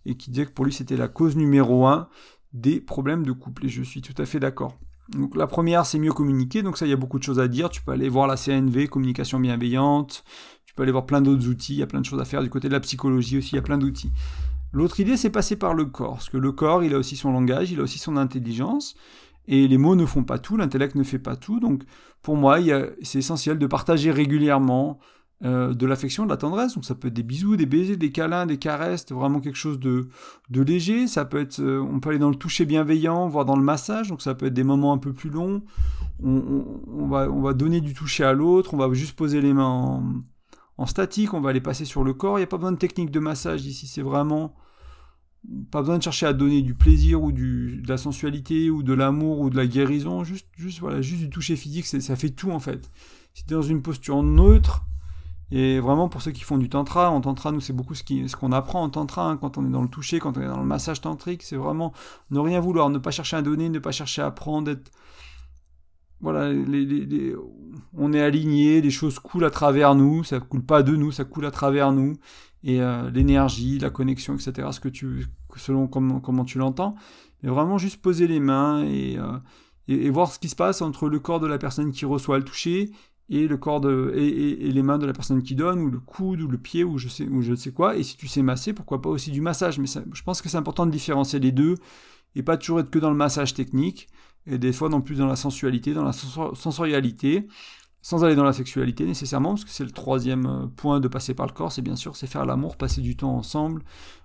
et qui disait que pour lui c'était la cause numéro un des problèmes de couple, et je suis tout à fait d'accord. Donc la première, c'est mieux communiquer. Donc ça, il y a beaucoup de choses à dire. Tu peux aller voir la CNV, communication bienveillante. Tu peux aller voir plein d'autres outils. Il y a plein de choses à faire. Du côté de la psychologie aussi, il y a plein d'outils. L'autre idée, c'est passer par le corps. Parce que le corps, il a aussi son langage, il a aussi son intelligence. Et les mots ne font pas tout, l'intellect ne fait pas tout. Donc pour moi, c'est essentiel de partager régulièrement euh, de l'affection, de la tendresse. Donc ça peut être des bisous, des baisers, des câlins, des caresses, vraiment quelque chose de, de léger. Ça peut être, euh, on peut aller dans le toucher bienveillant, voire dans le massage. Donc ça peut être des moments un peu plus longs. On, va, on va donner du toucher à l'autre. On va juste poser les mains en, statique. On va les passer sur le corps. Il n'y a pas besoin de technique de massage ici. C'est vraiment pas besoin de chercher à donner du plaisir ou de la sensualité ou de l'amour ou de la guérison, juste, juste, voilà, juste du toucher physique, ça fait tout en fait. Si tu es dans une posture neutre, et vraiment pour ceux qui font du tantra, en tantra, nous c'est beaucoup ce qu'on ce apprend en tantra, hein, quand on est dans le toucher, quand on est dans le massage tantrique, c'est vraiment ne rien vouloir, ne pas chercher à donner, ne pas chercher à prendre, être... Voilà, les, on est aligné, les choses coulent à travers nous, ça coule pas de nous, ça coule à travers nous et euh, l'énergie, la connexion, etc. Ce que tu, selon comment, tu l'entends, mais vraiment juste poser les mains euh, et, voir ce qui se passe entre le corps de la personne qui reçoit le toucher et le corps de et, les mains de la personne qui donne ou le coude ou le pied ou je sais ou je sais quoi. Et si tu sais masser, pourquoi pas aussi du massage. Mais je pense que c'est important de différencier les deux et pas toujours être que dans le massage technique et des fois non plus dans la sensualité, dans la sensorialité sans aller dans la sexualité nécessairement, parce que c'est le troisième euh, point de passer par le corps, c'est bien sûr, c'est faire l'amour, passer du temps ensemble,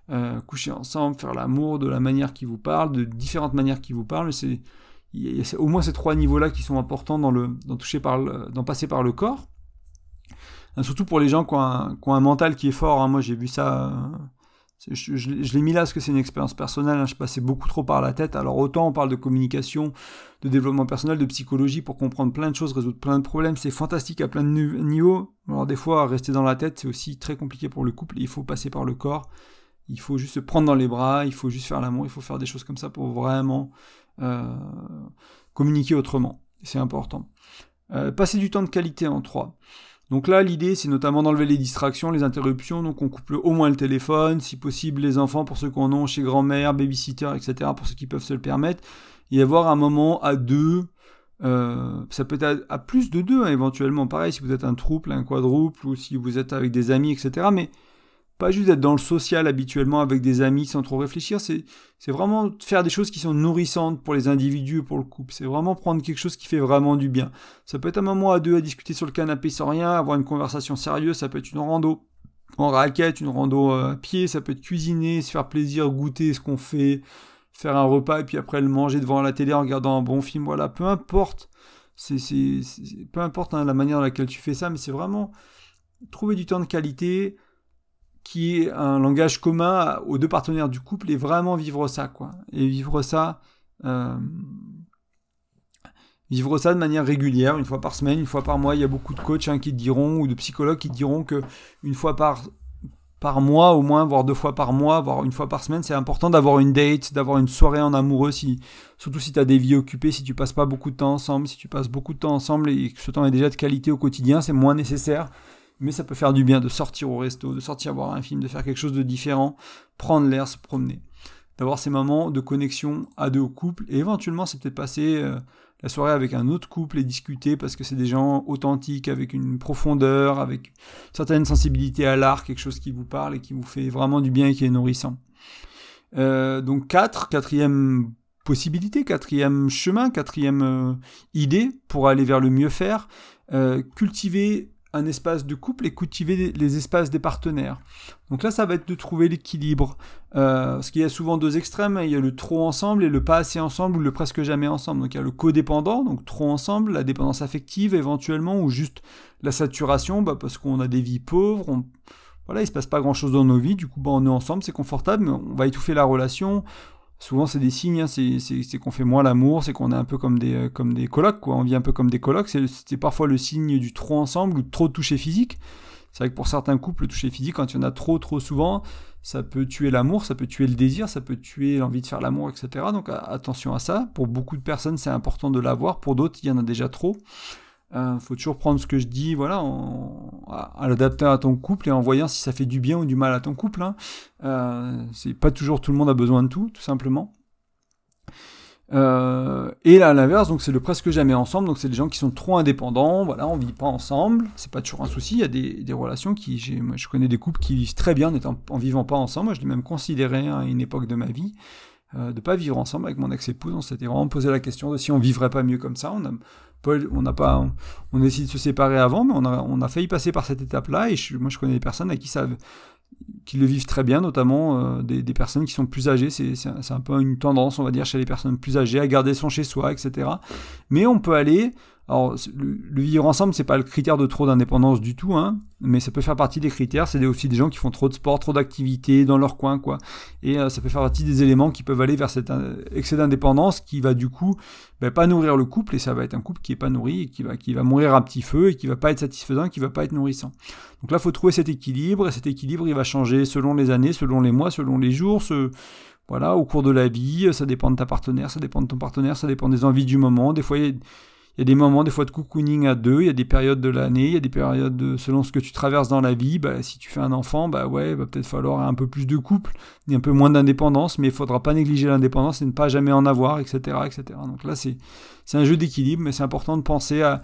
euh, coucher ensemble, faire l'amour de la manière qui vous parle, de différentes manières qui vous parlent, c'est il y a au moins ces trois niveaux-là qui sont importants dans, le, dans, toucher par le, dans passer par le corps. Euh, surtout pour les gens qui ont un, mental qui est fort. Hein. Moi, j'ai vu ça je, l'ai mis là parce que c'est une expérience personnelle, hein, je passais beaucoup trop par la tête. Alors autant on parle de communication, de développement personnel, de psychologie pour comprendre plein de choses, résoudre plein de problèmes, c'est fantastique à plein de niveaux. Alors des fois, rester dans la tête, c'est aussi très compliqué pour le couple, il faut passer par le corps, il faut juste se prendre dans les bras, il faut juste faire l'amour, il faut faire des choses comme ça pour vraiment euh, communiquer autrement. C'est important. Euh, passer du temps de qualité en trois. Donc là, l'idée, c'est notamment d'enlever les distractions, les interruptions. Donc on couple au moins le téléphone, si possible les enfants pour ceux qu'on a chez grand-mère, babysitter, etc. pour ceux qui peuvent se le permettre. Et avoir un moment à deux. Euh, ça peut être à, plus de deux, hein, éventuellement. Pareil, si vous êtes un trouble, un quadruple, ou si vous êtes avec des amis, etc. Mais pas juste être dans le social habituellement avec des amis sans trop réfléchir, c'est vraiment faire des choses qui sont nourrissantes pour les individus et pour le couple. C'est vraiment prendre quelque chose qui fait vraiment du bien. Ça peut être un moment à deux à discuter sur le canapé sans rien, avoir une conversation sérieuse, ça peut être une rando en raquette, une rando euh, à pied, ça peut être cuisiner, se faire plaisir, goûter ce qu'on fait, faire un repas et puis après le manger devant la télé en regardant un bon film, voilà, peu importe. C'est peu importe hein, la manière dans laquelle tu fais ça, mais c'est vraiment trouver du temps de qualité, qui est un langage commun aux deux partenaires du couple et vraiment vivre ça, quoi. Et vivre ça, euh, vivre ça de manière régulière, une fois par semaine, une fois par mois. Il y a beaucoup de coachs hein, qui diront, ou de psychologues qui diront que une fois par, par mois, au moins, voire deux fois par mois, voire une fois par semaine, c'est important d'avoir une date, d'avoir une soirée en amoureux, surtout si tu as des vies occupées, si tu passes pas beaucoup de temps ensemble, si tu passes beaucoup de temps ensemble et que ce temps est déjà de qualité au quotidien, c'est moins nécessaire mais ça peut faire du bien de sortir au resto, de sortir voir un film, de faire quelque chose de différent, prendre l'air, se promener, d'avoir ces moments de connexion à deux couples, et éventuellement c'est peut-être passer euh, la soirée avec un autre couple et discuter parce que c'est des gens authentiques, avec une profondeur, avec une certaine sensibilité à l'art, quelque chose qui vous parle et qui vous fait vraiment du bien et qui est nourrissant. Euh, donc 4, quatrième possibilité, quatrième chemin, quatrième euh, idée pour aller vers le mieux faire, cultiver un espace de couple et cultiver les espaces des partenaires. Donc là, ça va être de trouver l'équilibre. Euh, parce qu'il y a souvent deux extrêmes. Hein. Il y a le trop ensemble et le pas assez ensemble ou le presque jamais ensemble. Donc il y a le codépendant, donc trop ensemble, la dépendance affective éventuellement, ou juste la saturation, bah, parce qu'on a des vies pauvres. On... Voilà, il se passe pas grand chose dans nos vies. Du coup, bah, on est ensemble, c'est confortable, mais on va étouffer la relation souvent c'est des signes, hein, c'est qu'on fait moins l'amour, c'est qu'on est un peu comme des, euh, comme des colocs, quoi. on vit un peu comme des colocs, c'est parfois le signe du trop ensemble ou de trop de toucher physique. C'est vrai que pour certains couples, le toucher physique, quand il y en a trop trop souvent, ça peut tuer l'amour, ça peut tuer le désir, ça peut tuer l'envie de faire l'amour, etc. Donc attention à ça. Pour beaucoup de personnes, c'est important de l'avoir, pour d'autres, il y en a déjà trop. Euh, faut toujours prendre ce que je dis, voilà, à, l'adapter à ton couple et en voyant si ça fait du bien ou du mal à ton couple. Hein. Euh, c'est pas toujours tout le monde a besoin de tout, tout simplement. Euh, et là, à l'inverse, donc c'est le presque jamais ensemble. Donc c'est des gens qui sont trop indépendants. Voilà, on vit pas ensemble. C'est pas toujours un souci. Il y a des, relations qui, moi, je connais des couples qui vivent très bien en, en vivant pas ensemble. Moi, je l'ai même considéré à une époque de ma vie euh, de pas vivre ensemble avec mon ex-épouse. On s'était vraiment posé la question de si on vivrait pas mieux comme ça. On a, on n'a pas, on a essayé de se séparer avant, mais on a, on failli passer par cette étape-là. Et moi, je connais des personnes à qui ça, qui le vivent très bien, notamment euh, des, des, personnes qui sont plus âgées. C'est, un peu une tendance, on va dire, chez les personnes plus âgées à garder son chez soi, etc. Mais on peut aller Alors, le, vivre ensemble, c'est pas le critère de trop d'indépendance du tout, hein, mais ça peut faire partie des critères. C'est aussi des gens qui font trop de sport, trop d'activités dans leur coin, quoi. Et euh, ça peut faire partie des éléments qui peuvent aller vers cet euh, excès d'indépendance qui va du coup ben, pas nourrir le couple et ça va être un couple qui est pas nourri et qui va, mourir à petit feu et qui va pas être satisfaisant, qui va pas être nourrissant. Donc là, faut trouver cet équilibre et cet équilibre, il va changer selon les années, selon les mois, selon les jours, ce, voilà, au cours de la vie, ça dépend de ta partenaire, ça dépend de ton partenaire, ça dépend des envies du moment. Des fois, y a il y a des moments, des fois, de cocooning à deux, il y a des périodes de l'année, il y a des périodes de, selon ce que tu traverses dans la vie. Bah, si tu fais un enfant, bah ouais, va peut-être falloir un peu plus de couple, et un peu moins d'indépendance, mais il faudra pas négliger l'indépendance et ne pas jamais en avoir, etc. etc. Donc là, c'est, c'est un jeu d'équilibre, mais c'est important de penser à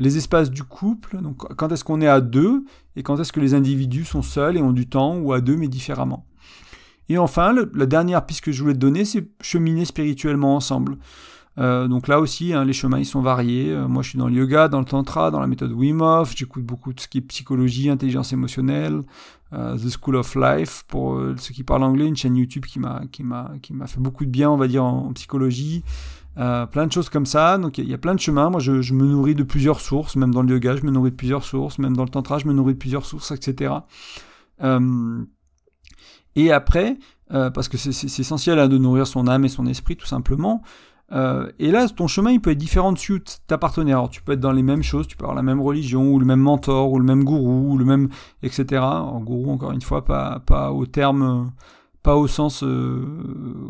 les espaces du couple. Donc, quand est-ce qu'on est à deux, et quand est-ce que les individus sont seuls et ont du temps, ou à deux, mais différemment? Et enfin, la dernière piste que je voulais te donner, c'est cheminer spirituellement ensemble. Euh, donc là aussi, hein, les chemins ils sont variés. Euh, moi, je suis dans le yoga, dans le tantra, dans la méthode Wim Hof. J'écoute beaucoup de ce qui est psychologie, intelligence émotionnelle, euh, The School of Life pour ceux qui parlent anglais, une chaîne YouTube qui m'a qui m'a qui m'a fait beaucoup de bien, on va dire en, psychologie. plein de choses comme ça. Donc il y, a plein de chemins. Moi, je, me nourris de plusieurs sources. Même dans le yoga, je me nourris de plusieurs sources. Même dans le tantra, je me nourris de plusieurs sources, etc. et après, parce que c'est essentiel hein, de nourrir son âme et son esprit, tout simplement. Euh, et là, ton chemin, il peut être différent dessus ta partenaire. Alors, tu peux être dans les mêmes choses, tu peux avoir la même religion, ou le même mentor, ou le même gourou, ou le même, etc. En gourou, encore une fois, pas, au terme, pas au sens euh,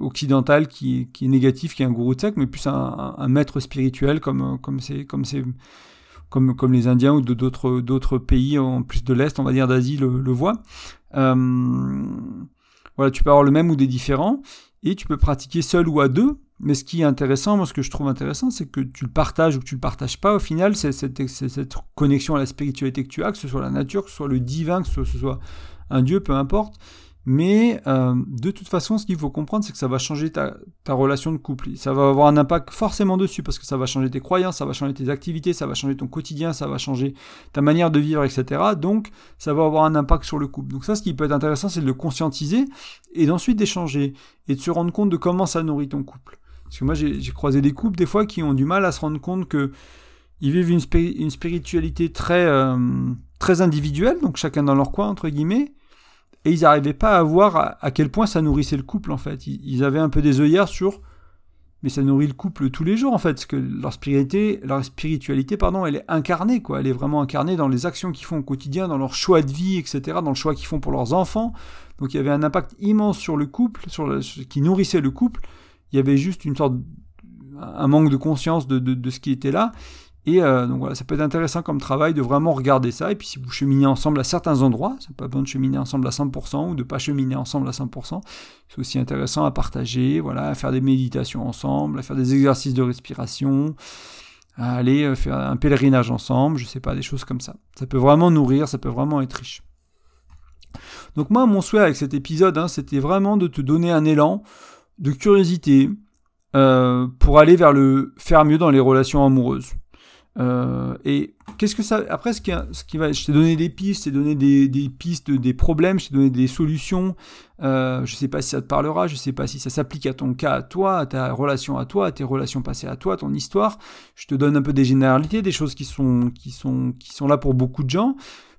occidental qui, est négatif, qui est un gourou de sec, mais plus un, maître spirituel comme, les Indiens ou d'autres, d'autres pays en plus de l'Est, on va dire d'Asie, le, le voient. Euh, voilà, tu peux avoir le même ou des différents, et tu peux pratiquer seul ou à deux. Mais ce qui est intéressant, moi ce que je trouve intéressant, c'est que tu le partages ou que tu le partages pas, au final, c'est cette, connexion à la spiritualité que tu as, que ce soit la nature, que ce soit le divin, que ce soit un dieu, peu importe. Mais euh, de toute façon, ce qu'il faut comprendre, c'est que ça va changer ta, ta, relation de couple. Ça va avoir un impact forcément dessus parce que ça va changer tes croyances, ça va changer tes activités, ça va changer ton quotidien, ça va changer ta manière de vivre, etc. Donc, ça va avoir un impact sur le couple. Donc ça, ce qui peut être intéressant, c'est de le conscientiser et d'ensuite d'échanger et de se rendre compte de comment ça nourrit ton couple. Parce que moi, j'ai croisé des couples des fois qui ont du mal à se rendre compte que ils vivent une, une spiritualité très, euh, très individuelle, donc chacun dans leur coin, entre guillemets, et ils n'arrivaient pas à voir à, quel point ça nourrissait le couple en fait. Ils, avaient un peu des œillères sur mais ça nourrit le couple tous les jours en fait, parce que leur spiritualité, spiritualité pardon, elle est incarnée quoi, elle est vraiment incarnée dans les actions qu'ils font au quotidien, dans leur choix de vie, etc., dans le choix qu'ils font pour leurs enfants. Donc il y avait un impact immense sur le couple, sur le, qui nourrissait le couple. Il y avait juste une sorte un manque de conscience de, de ce qui était là. Et euh, donc voilà, ça peut être intéressant comme travail de vraiment regarder ça. Et puis si vous cheminez ensemble à certains endroits, c'est pas besoin de cheminer ensemble à 100% ou de pas cheminer ensemble à 100%. C'est aussi intéressant à partager, voilà, à faire des méditations ensemble, à faire des exercices de respiration, à aller euh, faire un pèlerinage ensemble, je sais pas, des choses comme ça. Ça peut vraiment nourrir, ça peut vraiment être riche. Donc moi, mon souhait avec cet épisode, hein, c'était vraiment de te donner un élan de curiosité euh, pour aller vers le faire mieux dans les relations amoureuses. Euh, et qu'est-ce que ça. Après, ce qui, ce qui va. Je t'ai donné des pistes, je t'ai donné des, des, pistes, des problèmes, je t'ai donné des solutions. Euh, je sais pas si ça te parlera, je sais pas si ça s'applique à ton cas, à toi, à ta relation à toi, à tes relations passées à toi, à ton histoire. Je te donne un peu des généralités, des choses qui sont, qui sont, qui sont là pour beaucoup de gens.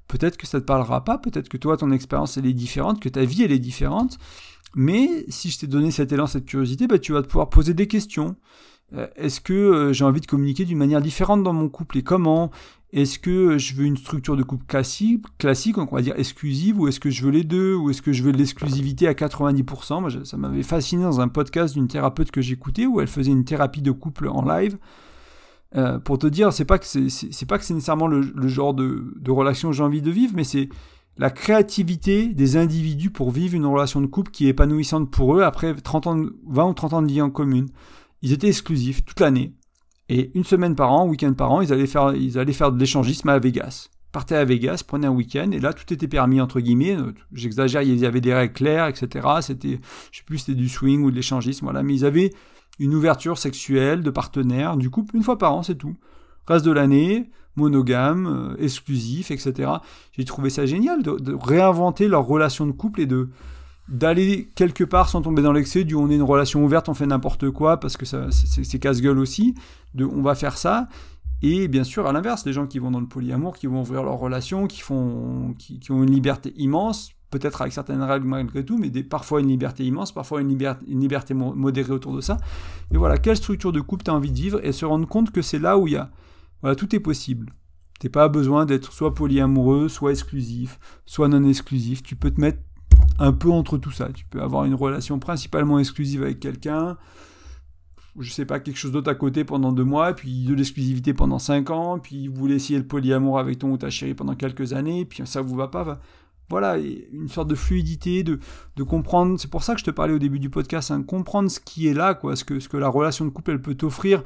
Peut-être que ça te parlera pas, peut-être que toi, ton expérience, elle est différente, que ta vie, elle est différente. Mais si je t'ai donné cet élan, cette curiosité, bah, tu vas pouvoir poser des questions. Euh, est-ce que euh, j'ai envie de communiquer d'une manière différente dans mon couple et comment? Est-ce que je veux une structure de couple classique, classique, on va dire exclusive, ou est-ce que je veux les deux, ou est-ce que je veux l'exclusivité à 90% Moi, Ça m'avait fasciné dans un podcast d'une thérapeute que j'écoutais où elle faisait une thérapie de couple en live. Euh, pour te dire, c'est pas que c'est pas que c'est nécessairement le, genre de, de relation que j'ai envie de vivre, mais c'est la créativité des individus pour vivre une relation de couple qui est épanouissante pour eux après 30 ans, 20 ou 30 ans de vie en commune. Ils étaient exclusifs toute l'année. Et une semaine par an, week-end par an, ils allaient faire, ils allaient faire de l'échangisme à Vegas. Partaient à Vegas, prenaient un week-end, et là, tout était permis, entre guillemets. J'exagère, il y avait des règles claires, etc. C'était, je sais plus, c'était du swing ou de l'échangisme, voilà. Mais ils avaient une ouverture sexuelle de partenaires, du couple, une fois par an, c'est tout. Reste de l'année, monogame, euh, exclusif, etc. J'ai trouvé ça génial de, de, réinventer leur relation de couple et de, d'aller quelque part sans tomber dans l'excès du on est une relation ouverte, on fait n'importe quoi parce que c'est casse-gueule aussi, de on va faire ça. Et bien sûr, à l'inverse, les gens qui vont dans le polyamour, qui vont ouvrir leurs relations, qui, font, qui, ont une liberté immense, peut-être avec certaines règles malgré tout, mais parfois une liberté immense, parfois une liberté, une liberté modérée autour de ça. Et voilà, quelle structure de couple tu as envie de vivre et se rendre compte que c'est là où il y a... Voilà, tout est possible. T'es pas besoin d'être soit polyamoureux, soit exclusif, soit non exclusif. Tu peux te mettre un peu entre tout ça. Tu peux avoir une relation principalement exclusive avec quelqu'un, je sais pas, quelque chose d'autre à côté pendant deux mois, puis de l'exclusivité pendant cinq ans, puis vous voulez essayer le polyamour avec ton ou ta chérie pendant quelques années, puis ça vous va pas. Voilà, une sorte de fluidité, de, de comprendre. C'est pour ça que je te parlais au début du podcast, hein, comprendre ce qui est là, quoi, ce que, ce que la relation de couple elle peut t'offrir.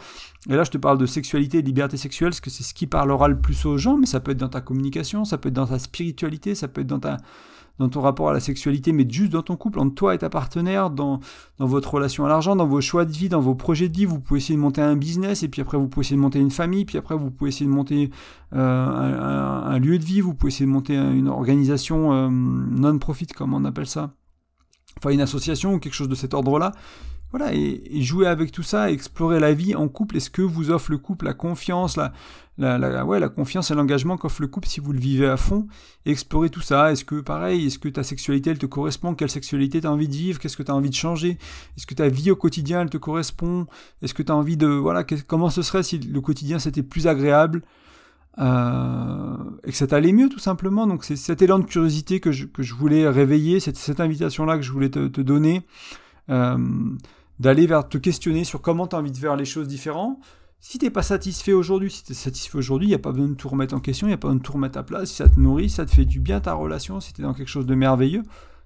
Et là, je te parle de sexualité de liberté sexuelle, parce que c'est ce qui parlera le plus aux gens, mais ça peut être dans ta communication, ça peut être dans ta spiritualité, ça peut être dans ta, dans ton rapport à la sexualité, mais juste dans ton couple, entre toi et ta partenaire, dans, votre relation à l'argent, dans vos choix de vie, dans vos projets de vie. Vous pouvez essayer de monter un business, et puis après vous pouvez essayer de monter une famille, puis après vous pouvez essayer de monter euh, un, lieu de vie, vous pouvez essayer de monter une organisation euh, non-profit, comme on appelle ça. Enfin, une association ou quelque chose de cet ordre-là. Voilà, et, jouer avec tout ça, explorer la vie en couple. Est-ce que vous offre le couple la confiance, la, ouais, la confiance et l'engagement qu'offre le couple si vous le vivez à fond? Explorer tout ça. Est-ce que, pareil, est-ce que ta sexualité, elle te correspond? Quelle sexualité tu as envie de vivre? Qu'est-ce que tu as envie de changer? Est-ce que ta vie au quotidien, elle te correspond? Est-ce que tu as envie de... Voilà, comment ce serait si le quotidien, c'était plus agréable euh, et que ça t'allait mieux tout simplement? Donc c'est cet élan de curiosité que je, que je voulais réveiller, cette, cette invitation-là que je voulais te, te donner. Euh, d'aller vers te questionner sur comment tu as envie de faire les choses différentes. Si t'es pas satisfait aujourd'hui, si tu es satisfait aujourd'hui, il n'y a pas besoin de tout remettre en question, il n'y a pas besoin de tout remettre à place. Si ça te nourrit, ça te fait du bien ta relation, si tu es dans quelque chose de merveilleux,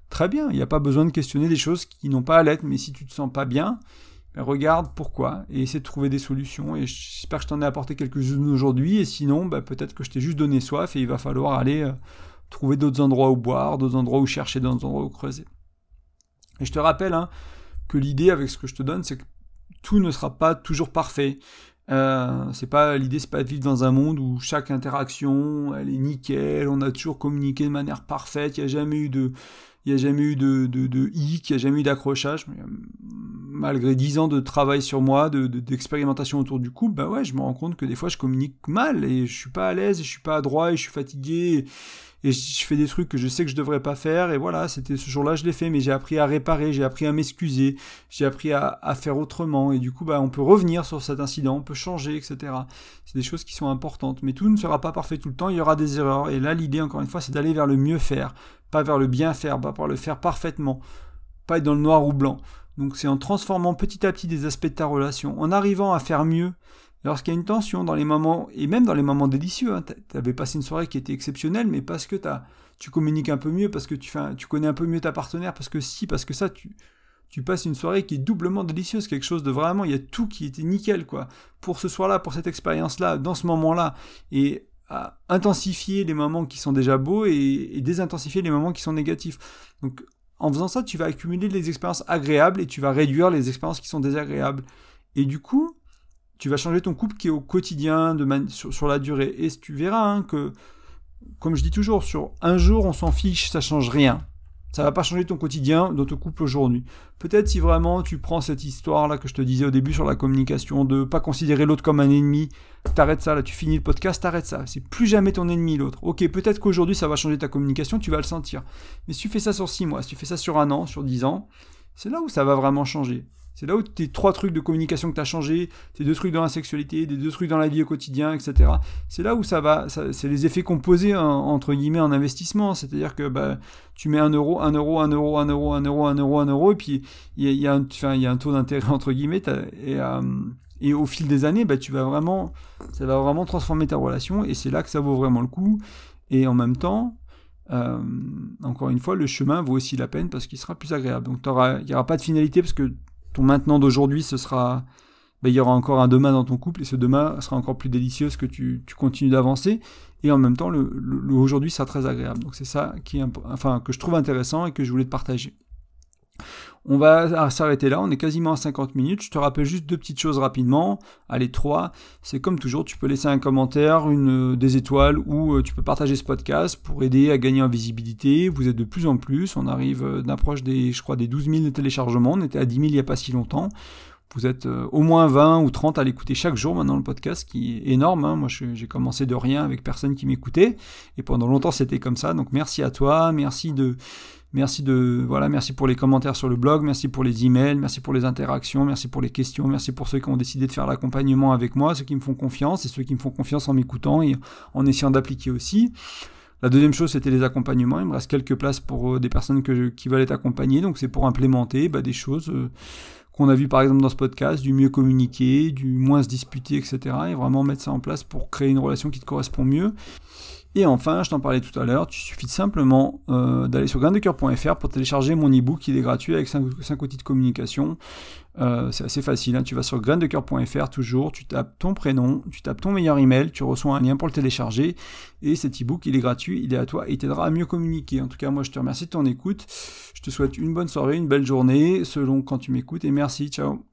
très bien. Il n'y a pas besoin de questionner des choses qui n'ont pas à l'être, mais si tu te sens pas bien, ben regarde pourquoi et essaie de trouver des solutions. Et j'espère que je t'en ai apporté quelques-unes aujourd'hui. Et sinon, ben peut-être que je t'ai juste donné soif et il va falloir aller euh, trouver d'autres endroits où boire, d'autres endroits où chercher, d'autres endroits où creuser. Et je te rappelle, hein, l'idée avec ce que je te donne, c'est que tout ne sera pas toujours parfait. Euh, c'est pas l'idée, c'est pas de vivre dans un monde où chaque interaction, elle est nickel, on a toujours communiqué de manière parfaite, il n'y a jamais eu de, il y a jamais eu de, de, de hic, il n'y a jamais eu d'accrochage. Malgré dix ans de travail sur moi, de, d'expérimentation autour du couple, bah ouais, je me rends compte que des fois je communique mal et je suis pas à l'aise, je suis pas adroit et je suis fatigué je fais des trucs que je sais que je devrais pas faire et voilà c'était ce jour-là je l'ai fait mais j'ai appris à réparer j'ai appris à m'excuser j'ai appris à, faire autrement et du coup bah on peut revenir sur cet incident on peut changer etc c'est des choses qui sont importantes mais tout ne sera pas parfait tout le temps il y aura des erreurs et là l'idée encore une fois c'est d'aller vers le mieux faire pas vers le bien faire pas par le faire parfaitement pas être dans le noir ou blanc. Donc c'est en transformant petit à petit des aspects de ta relation en arrivant à faire mieux lorsqu'il y a une tension dans les moments, et même dans les moments délicieux, hein, tu avais passé une soirée qui était exceptionnelle, mais parce que as, tu communiques un peu mieux, parce que tu, fais, tu connais un peu mieux ta partenaire, parce que si, parce que ça, tu, passes une soirée qui est doublement délicieuse, quelque chose de vraiment, il y a tout qui était nickel, quoi, pour ce soir-là, pour cette expérience-là, dans ce moment-là, et à intensifier les moments qui sont déjà beaux et, et désintensifier les moments qui sont négatifs. Donc, en faisant ça, tu vas accumuler les expériences agréables et tu vas réduire les expériences qui sont désagréables. Et du coup, tu vas changer ton couple qui est au quotidien, de sur, la durée. Et tu verras hein, que, comme je dis toujours, sur un jour, on s'en fiche, ça change rien. Ça va pas changer ton quotidien dans ton couple aujourd'hui. Peut-être si vraiment tu prends cette histoire-là que je te disais au début sur la communication, de pas considérer l'autre comme un ennemi, t'arrêtes ça, là tu finis le podcast, t'arrêtes ça. C'est plus jamais ton ennemi l'autre. Ok, peut-être qu'aujourd'hui ça va changer ta communication, tu vas le sentir. Mais si tu fais ça sur 6 mois, si tu fais ça sur un an, sur 10 ans, c'est là où ça va vraiment changer. C'est là où tes trois trucs de communication que tu as changé, tes deux trucs dans la sexualité, tes deux trucs dans la vie au quotidien, etc. C'est là où ça va, c'est les effets composés entre guillemets en investissement. C'est-à-dire que bah, tu mets un euro, un euro, un euro, un euro, un euro, un euro, un euro, et puis il y a, un taux d'intérêt entre guillemets, et, euh, et au fil des années, bah, tu vas vraiment, ça va vraiment transformer ta relation, et c'est là que ça vaut vraiment le coup. Et en même temps, euh, encore une fois, le chemin vaut aussi la peine parce qu'il sera plus agréable. Donc il n'y aura pas de finalité parce que ton maintenant d'aujourd'hui, ce sera. Ben, il y aura encore un demain dans ton couple et ce demain sera encore plus délicieux que tu, continues d'avancer. Et en même temps, le, le, aujourd'hui sera très agréable. Donc c'est ça qui est, enfin, que je trouve intéressant et que je voulais te partager. On va s'arrêter là, on est quasiment à 50 minutes. Je te rappelle juste deux petites choses rapidement. Allez, trois. C'est comme toujours, tu peux laisser un commentaire, une, des étoiles ou euh, tu peux partager ce podcast pour aider à gagner en visibilité. Vous êtes de plus en plus. On arrive euh, d'approche des, je crois, des 12 000 téléchargements. On était à 10 000 il n'y a pas si longtemps. Vous êtes euh, au moins 20 ou 30 à l'écouter chaque jour maintenant le podcast, qui est énorme. Hein. Moi, j'ai commencé de rien avec personne qui m'écoutait. Et pendant longtemps, c'était comme ça. Donc merci à toi. Merci de... Merci de voilà, merci pour les commentaires sur le blog, merci pour les emails, merci pour les interactions, merci pour les questions, merci pour ceux qui ont décidé de faire l'accompagnement avec moi, ceux qui me font confiance et ceux qui me font confiance en m'écoutant et en essayant d'appliquer aussi. La deuxième chose, c'était les accompagnements. Il me reste quelques places pour euh, des personnes qui veulent être accompagnées. Donc c'est pour implémenter bah, des choses euh, qu'on a vu par exemple dans ce podcast, du mieux communiquer, du moins se disputer, etc. Et vraiment mettre ça en place pour créer une relation qui te correspond mieux. Et enfin, je t'en parlais tout à l'heure, tu suffit simplement euh, d'aller sur graindecoeur.fr pour télécharger mon e-book, il est gratuit avec 5, outils de communication. Euh, c'est assez facile, hein. tu vas sur graindecoeur.fr toujours, tu tapes ton prénom, tu tapes ton meilleur email, tu reçois un lien pour le télécharger, et cet e-book, il est gratuit, il est à toi, et il t'aidera à mieux communiquer. En tout cas, moi je te remercie de ton écoute, je te souhaite une bonne soirée, une belle journée, selon quand tu m'écoutes, et merci, ciao